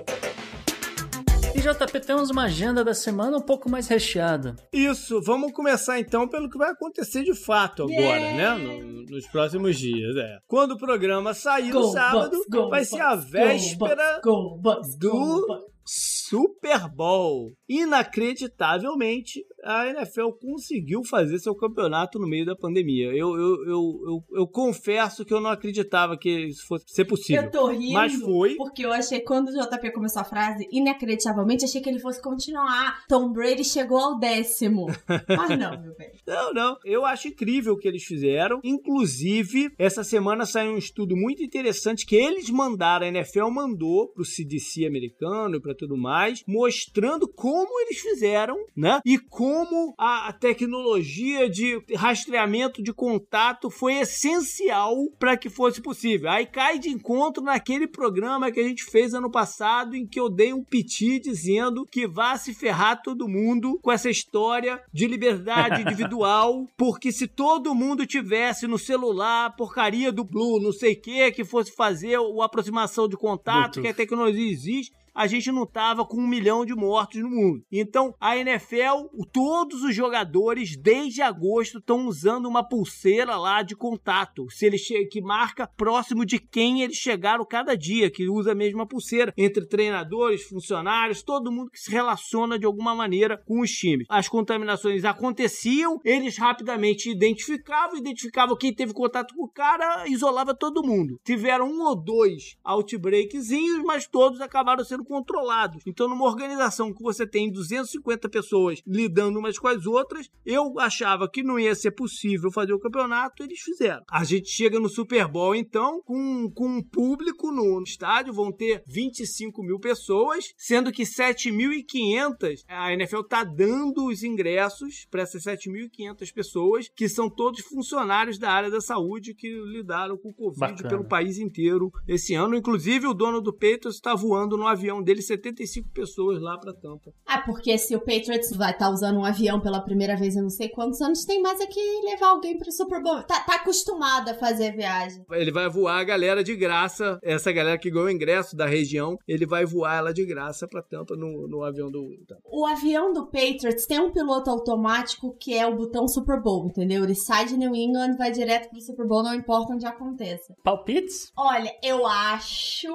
E JP, temos uma agenda da semana um pouco mais recheada. Isso, vamos começar então pelo que vai acontecer de fato agora, yeah. né? No, nos próximos dias. É. Quando o programa sair go no sábado, Bucks, go vai Bucks, ser a véspera go Bucks, do Super Bowl. Inacreditavelmente, a NFL conseguiu fazer seu campeonato no meio da pandemia. Eu, eu, eu, eu, eu confesso que eu não acreditava que isso fosse ser possível. Eu tô rindo. Mas foi. Porque eu achei, quando o JP começou a frase, inacreditavelmente, achei que ele fosse continuar. Tom Brady chegou ao décimo. Mas não, meu bem. Não, não. Eu acho incrível o que eles fizeram. Inclusive, essa semana saiu um estudo muito interessante que eles mandaram, a NFL mandou pro CDC americano e pra tudo mais, mostrando como eles fizeram, né? E como a tecnologia de rastreamento de contato foi essencial para que fosse possível. Aí cai de encontro naquele programa que a gente fez ano passado, em que eu dei um piti dizendo que vá se ferrar todo mundo com essa história de liberdade individual, porque se todo mundo tivesse no celular porcaria do Blue, não sei o que, que fosse fazer a aproximação de contato, Bluetooth. que a tecnologia existe, a gente não tava com um milhão de mortos no mundo. Então, a NFL, todos os jogadores, desde agosto, estão usando uma pulseira lá de contato. Se ele que marca próximo de quem eles chegaram cada dia, que usa a mesma pulseira. Entre treinadores, funcionários, todo mundo que se relaciona de alguma maneira com os times. As contaminações aconteciam, eles rapidamente identificavam, identificavam quem teve contato com o cara, isolava todo mundo. Tiveram um ou dois outbreakzinhos, mas todos acabaram sendo controlados. Então, numa organização que você tem 250 pessoas lidando umas com as outras, eu achava que não ia ser possível fazer o campeonato, eles fizeram. A gente chega no Super Bowl, então, com, com um público no estádio, vão ter 25 mil pessoas, sendo que 7.500 a NFL tá dando os ingressos para essas 7.500 pessoas, que são todos funcionários da área da saúde que lidaram com o Covid Bacana. pelo país inteiro esse ano. Inclusive, o dono do Patriots está voando no avião dele 75 pessoas lá pra Tampa. Ah, porque se o Patriots vai estar tá usando um avião pela primeira vez em não sei quantos anos, tem mais é que levar alguém pro Super Bowl. Tá, tá acostumado a fazer viagem. Ele vai voar a galera de graça, essa galera que ganhou o ingresso da região, ele vai voar ela de graça pra Tampa no, no avião do Tampa. O avião do Patriots tem um piloto automático que é o botão Super Bowl, entendeu? Ele sai de New England, vai direto pro Super Bowl, não importa onde aconteça. Palpites? Olha, eu acho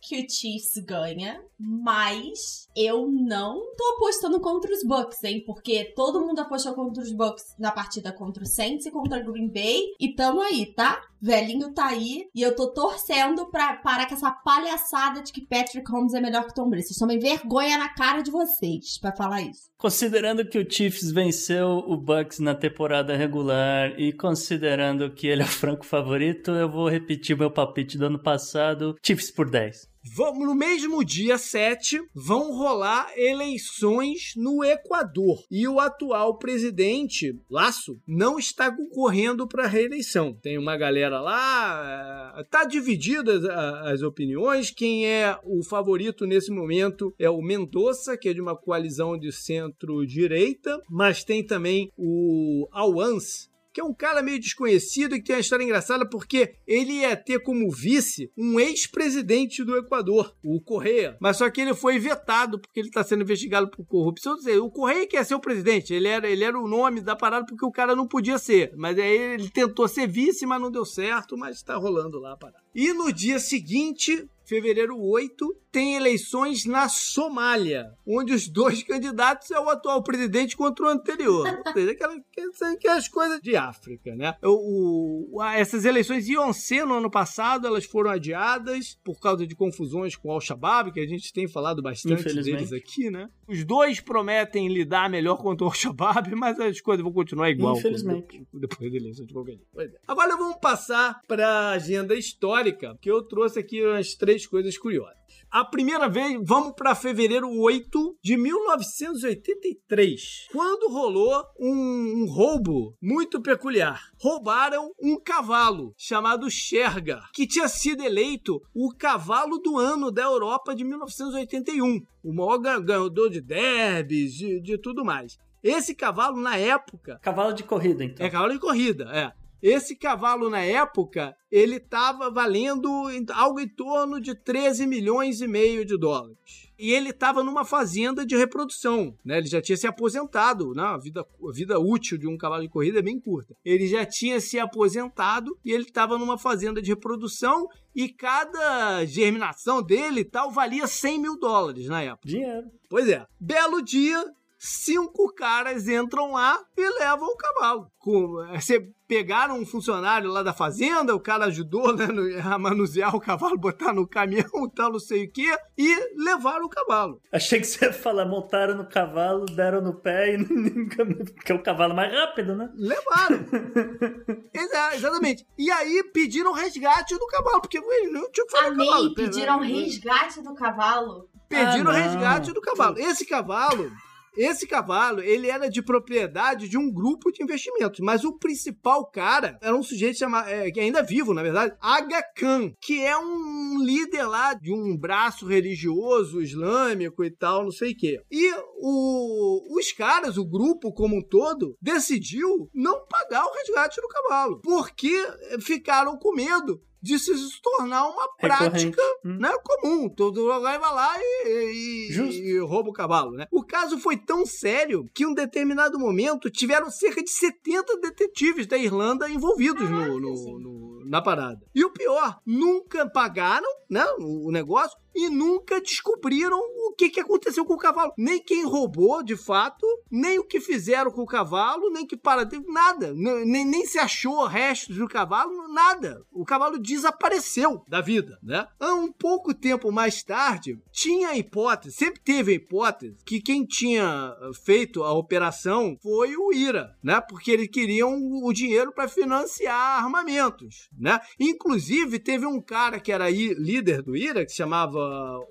que o Chiefs ganha, mas eu não tô apostando contra os Bucks, hein? Porque todo mundo apostou contra os Bucks na partida contra o Saints e contra o Green Bay. E tamo aí, tá? Velhinho tá aí. E eu tô torcendo pra parar com essa palhaçada de que Patrick Holmes é melhor que Tom Brady. Vocês tomem vergonha na cara de vocês pra falar isso. Considerando que o Chiefs venceu o Bucks na temporada regular e considerando que ele é o franco favorito, eu vou repetir meu palpite do ano passado: Chiefs por 10. Vamos, no mesmo dia 7, vão rolar eleições no Equador. E o atual presidente, Laço, não está concorrendo para reeleição. Tem uma galera lá, eh, tá divididas as opiniões. Quem é o favorito nesse momento é o Mendonça, que é de uma coalizão de centro-direita, mas tem também o Awans, que é um cara meio desconhecido e que tem uma história engraçada porque ele ia ter como vice um ex-presidente do Equador, o Correia. Mas só que ele foi vetado porque ele está sendo investigado por corrupção. Dizer, o Correia que ia ser o presidente, ele era, ele era o nome da parada porque o cara não podia ser. Mas aí ele tentou ser vice, mas não deu certo, mas está rolando lá a parada. E no dia seguinte, fevereiro 8, tem eleições na Somália, onde os dois candidatos é o atual presidente contra o anterior. Ou seja, aquelas, aquelas coisas de África, né? O, o, essas eleições iam ser no ano passado, elas foram adiadas por causa de confusões com o Al-Shabaab, que a gente tem falado bastante deles aqui, né? Os dois prometem lidar melhor contra o Al-Shabaab, mas as coisas vão continuar igual. Infelizmente. Depois da eleição de qualquer jeito. É. Agora vamos passar para a agenda histórica, que eu trouxe aqui umas três coisas curiosas. A primeira vez, vamos para fevereiro 8 de 1983, quando rolou um, um, roubo muito peculiar. Roubaram um cavalo chamado Sherga, que tinha sido eleito o cavalo do ano da Europa de 1981. O maior ganhador de derbys, de, de tudo mais. Esse cavalo, na época. Cavalo de corrida, então. É cavalo de corrida, é. Esse cavalo, na época, ele estava valendo algo em torno de 13 milhões e meio de dólares. E ele estava numa fazenda de reprodução, né? Ele já tinha se aposentado, né? A vida, a vida útil de um cavalo de corrida é bem curta. Ele já tinha se aposentado e ele estava numa fazenda de reprodução e cada germinação dele tal valia 100 mil dólares na época. Dinheiro. Pois é. Belo dia, cinco caras entram lá e levam o cavalo. Você pegaram um funcionário lá da fazenda, o cara ajudou né, a manusear o cavalo, botar no caminhão, tal, não sei o quê, e levaram o cavalo. Achei que você ia falar, montaram no cavalo, deram no pé e porque é o cavalo mais rápido, né? Levaram. é, exatamente. E aí pediram resgate do cavalo, porque não tinha que fazer Amei, cavalo. pediram resgate do cavalo. Pediram ah, resgate do cavalo. Esse cavalo esse cavalo, ele era de propriedade de um grupo de investimentos, mas o principal cara era um sujeito chamado, é, que ainda é vivo, na verdade, Aga Khan, que é um líder lá de um braço religioso islâmico e tal, não sei o quê. E o, os caras, o grupo como um todo, decidiu não pagar o resgate do cavalo, porque ficaram com medo de se tornar uma prática hum. né, comum. Todo mundo vai lá e, e, e, rouba o cavalo. Né? O caso foi tão sério que, em um determinado momento, tiveram cerca de 70 detetives da Irlanda envolvidos no, no, no, na parada. E o pior, nunca pagaram né, o negócio e nunca descobriram o que, que aconteceu com o cavalo. Nem quem roubou, de fato, nem o que fizeram com o cavalo, nem que para nada. Nem, nem se achou restos do cavalo, nada. O cavalo desapareceu da vida, né? Um pouco tempo mais tarde, tinha a hipótese, sempre teve a hipótese, que quem tinha feito a operação foi o IRA, né? Porque eles queriam o dinheiro para financiar armamentos, né? Inclusive, teve um cara que era líder do IRA, que se chamava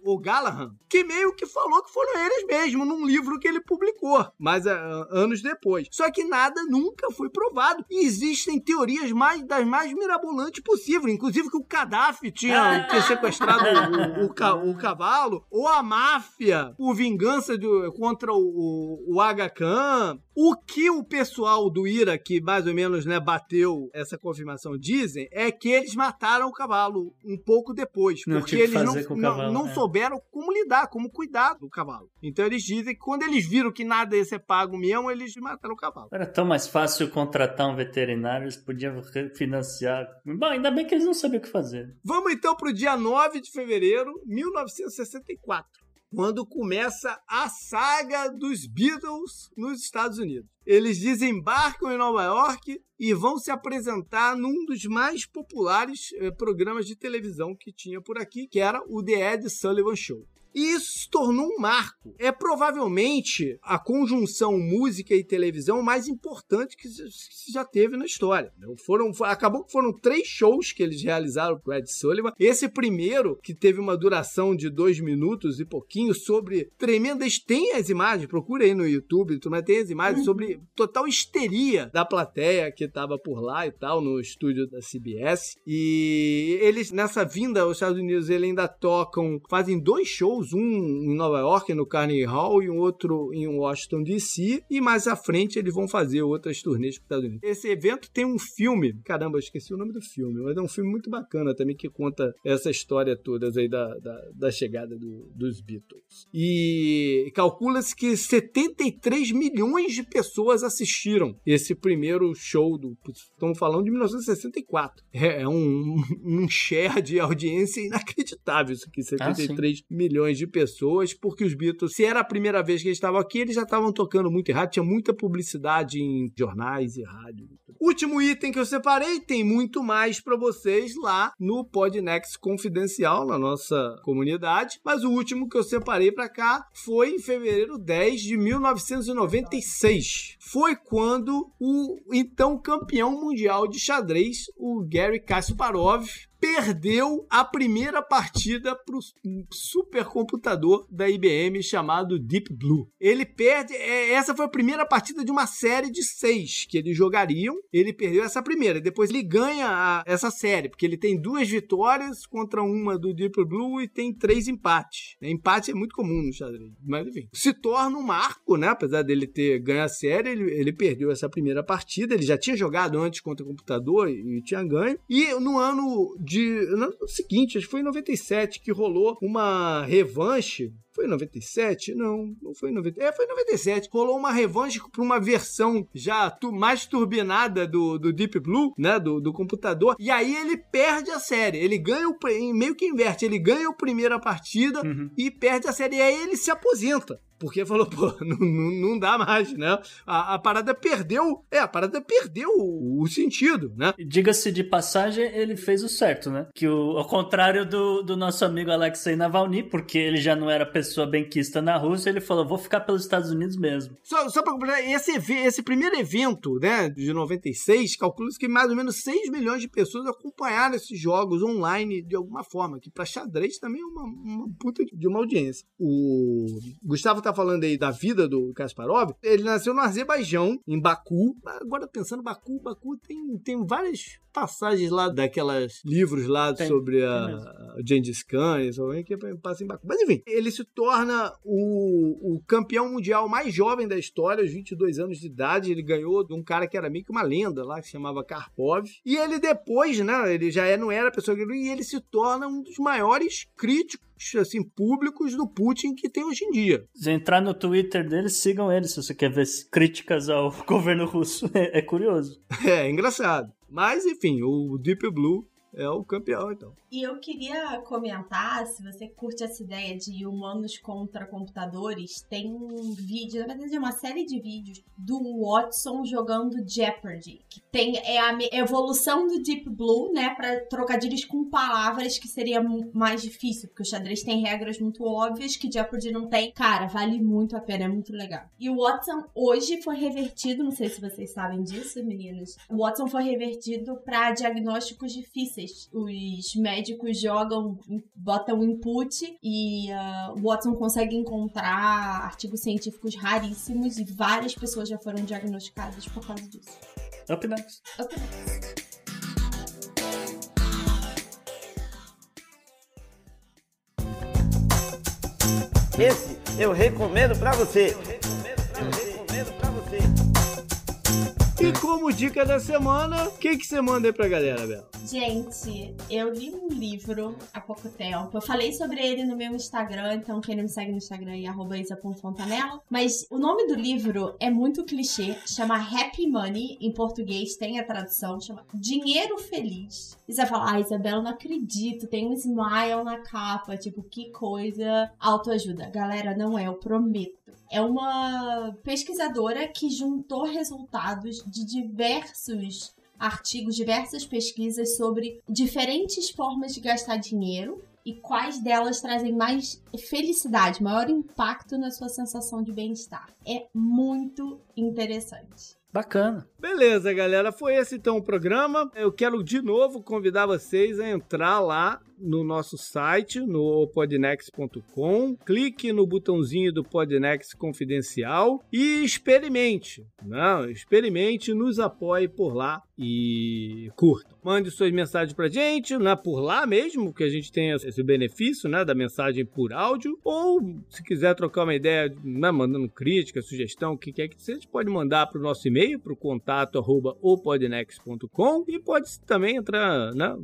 o Gallahan, que meio que falou que foram eles mesmos num livro que ele publicou, mas uh, anos depois. Só que nada nunca foi provado. E existem teorias mais das mais mirabolantes possíveis, inclusive que o Gaddafi tinha, tinha sequestrado o, o, o, cavalo, ou a máfia por vingança contra o, o Aga Khan. O que o pessoal do Ira, que mais ou menos né, bateu essa confirmação, dizem é que eles mataram o cavalo um pouco depois, não porque eles não, cavalo, não, não é. souberam como lidar, como cuidar do cavalo. Então eles dizem que quando eles viram que nada ia ser pago mesmo, eles mataram o cavalo. Era tão mais fácil contratar um veterinário, eles podiam financiar. Bom, ainda bem que eles não sabiam o que fazer. Vamos então para o dia 9 de fevereiro de 1964 quando começa a saga dos Beatles nos Estados Unidos. Eles desembarcam em Nova York e vão se apresentar num dos mais populares eh, programas de televisão que tinha por aqui, que era o The Ed Sullivan Show. E isso se tornou um marco. É provavelmente a conjunção música e televisão mais importante que se já teve na história. Foram, acabou que foram três shows que eles realizaram com Ed Sullivan. Esse primeiro, que teve uma duração de dois minutos e pouquinho, sobre tremendas. Tem as imagens, procura aí no YouTube, mas tem as imagens sobre total histeria da plateia que estava por lá e tal, no estúdio da CBS. E eles, nessa vinda aos Estados Unidos, eles ainda tocam, fazem dois shows um em Nova York, no Carnegie Hall, e um outro em Washington DC, e mais à frente eles vão fazer outras turnês para os Estados Unidos. Esse evento tem um filme, caramba, eu esqueci o nome do filme, mas é um filme muito bacana também que conta essa história toda aí da, da, da chegada do, dos Beatles. E calcula-se que 73 milhões de pessoas assistiram esse primeiro show do. Estamos falando de 1964. É, é um, um share de audiência inacreditável isso aqui, 73 ah, milhões de pessoas, porque os Beatles, se era a primeira vez que eles estavam aqui, eles já estavam tocando muito errado, tinha muita publicidade em jornais e rádio. Último item que eu separei, tem muito mais para vocês lá no Podnext Confidencial, na nossa comunidade, mas o último que eu separei para cá foi em fevereiro 10 de 1996. Foi quando o então campeão mundial de xadrez, o Gary Kasparov, perdeu a primeira partida para o supercomputador da IBM chamado Deep Blue. Ele perde. É, essa foi a primeira partida de uma série de seis que eles jogariam. Ele perdeu essa primeira. Depois ele ganha a, essa série, porque ele tem duas vitórias contra uma do Deep Blue e tem três empates. Empate é muito comum no xadrez. Mas enfim. Se torna um marco, né? Apesar dele ter ganho a série, ele, ele perdeu essa primeira partida. Ele já tinha jogado antes contra o computador e, e tinha ganho. E no ano de. No seguinte, acho que foi em 97 que rolou uma revanche foi em 97? Não, não foi em 97. É, foi em 97. Rolou uma revanche para uma versão já tu, mais turbinada do, do Deep Blue, né? Do, do computador. E aí ele perde a série. Ele ganha o. Meio que inverte. Ele ganha a primeira partida uhum. e perde a série. E aí ele se aposenta. Porque falou, pô, não, não, não dá mais, né? A, a, parada perdeu. É, a parada perdeu o, o sentido, né? Diga-se de passagem, ele fez o certo, né? Que o, ao contrário do, do nosso amigo Alexei Navalny, porque ele já não era pessoa benquista na Rússia, ele falou, vou ficar pelos Estados Unidos mesmo. Só, só pra esse, esse primeiro evento, né, de 96, calcula-se que mais ou menos 6 milhões de pessoas acompanharam esses jogos online de alguma forma, que pra xadrez também é uma, uma puta de uma audiência. O Gustavo tá falando aí da vida do Kasparov, ele nasceu no Azerbaijão, em Baku. Agora pensando, Baku, Baku tem, tem várias passagens lá daquelas livros lá tem, sobre a, Gengis Khan, e que passa em Baku. Mas enfim, ele se torna o, o campeão mundial mais jovem da história, aos 22 anos de idade. Ele ganhou de um cara que era meio que uma lenda lá, que se chamava Karpov. E ele depois, né, ele já é, não era a pessoa que e ele se torna um dos maiores críticos assim, públicos do Putin que tem hoje em dia. Se entrar no Twitter dele, sigam ele se você quer ver críticas ao governo russo. É, é curioso. É, é engraçado. Mas, enfim, o Deep Blue é o campeão, então. E eu queria comentar, se você curte essa ideia de humanos contra computadores, tem um vídeo, na verdade é uma série de vídeos do Watson jogando Jeopardy, que tem é a evolução do Deep Blue, né, para trocadilhos com palavras que seria mais difícil, porque o xadrez tem regras muito óbvias que Jeopardy não tem. Cara, vale muito a pena, é muito legal. E o Watson hoje foi revertido, não sei se vocês sabem disso, meninos. O Watson foi revertido para diagnósticos difíceis. Os médicos médicos jogam, botam input e uh, o Watson consegue encontrar artigos científicos raríssimos e várias pessoas já foram diagnosticadas por causa disso. Up next. Up next. Esse eu recomendo para você. E como dica da semana, o que, que você manda aí pra galera, Bela? Gente, eu li um livro há pouco tempo. Eu falei sobre ele no meu Instagram, então quem não me segue no Instagram é isa.fontanella. Mas o nome do livro é muito clichê, chama Happy Money, em português tem a tradução, chama Dinheiro Feliz. E você vai falar, ah, Isabela, não acredito, tem um smile na capa, tipo, que coisa autoajuda. Galera, não é, eu prometo. É uma pesquisadora que juntou resultados de diversos artigos, diversas pesquisas sobre diferentes formas de gastar dinheiro e quais delas trazem mais felicidade, maior impacto na sua sensação de bem-estar. É muito interessante. Bacana. Beleza, galera. Foi esse então o programa. Eu quero de novo convidar vocês a entrar lá no nosso site, no podnext.com. Clique no botãozinho do Podnext Confidencial e experimente. Não, experimente, nos apoie por lá e curta. Mande suas mensagens pra gente, né, por lá mesmo, que a gente tem esse benefício, né, da mensagem por áudio, ou se quiser trocar uma ideia, né, mandando crítica, sugestão, o que quer que seja, pode mandar pro nosso e-mail, pro contato arroba e pode também entrar, né,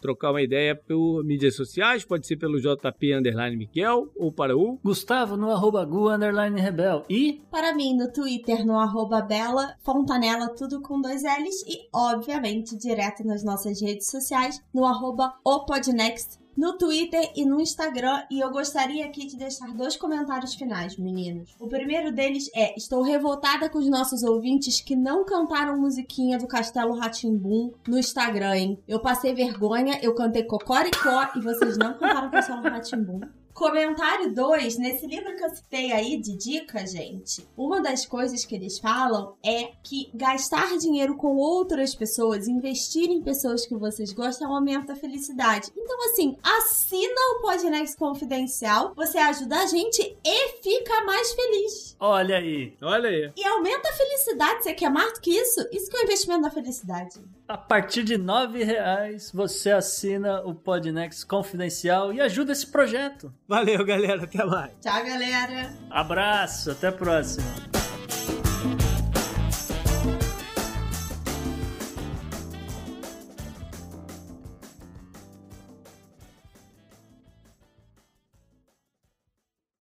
trocar uma ideia por mídias sociais, pode ser pelo JP Underline Miguel ou para o Gustavo no arroba Gu Underline Rebel. E? Para mim no Twitter no arroba Bela Fontanella, tudo com dois L's e obviamente direto nas nossas redes sociais no arroba opodnext no Twitter e no Instagram. E eu gostaria aqui de deixar dois comentários finais, meninos. O primeiro deles é: Estou revoltada com os nossos ouvintes que não cantaram musiquinha do Castelo Ratimbum no Instagram, hein? Eu passei vergonha, eu cantei Cocoricó e vocês não cantaram Castelo Ratimbum. Comentário 2, nesse livro que eu citei aí de dica, gente, uma das coisas que eles falam é que gastar dinheiro com outras pessoas, investir em pessoas que vocês gostam, aumenta a felicidade. Então, assim, assina o Podnext Confidencial, você ajuda a gente e fica mais feliz. Olha aí. Olha aí. E aumenta a felicidade, você quer mais do que isso? Isso que é o investimento na felicidade. A partir de nove reais, você assina o Podnext Confidencial e ajuda esse projeto. Valeu, galera. Até mais. Tchau, galera. Abraço. Até a próxima.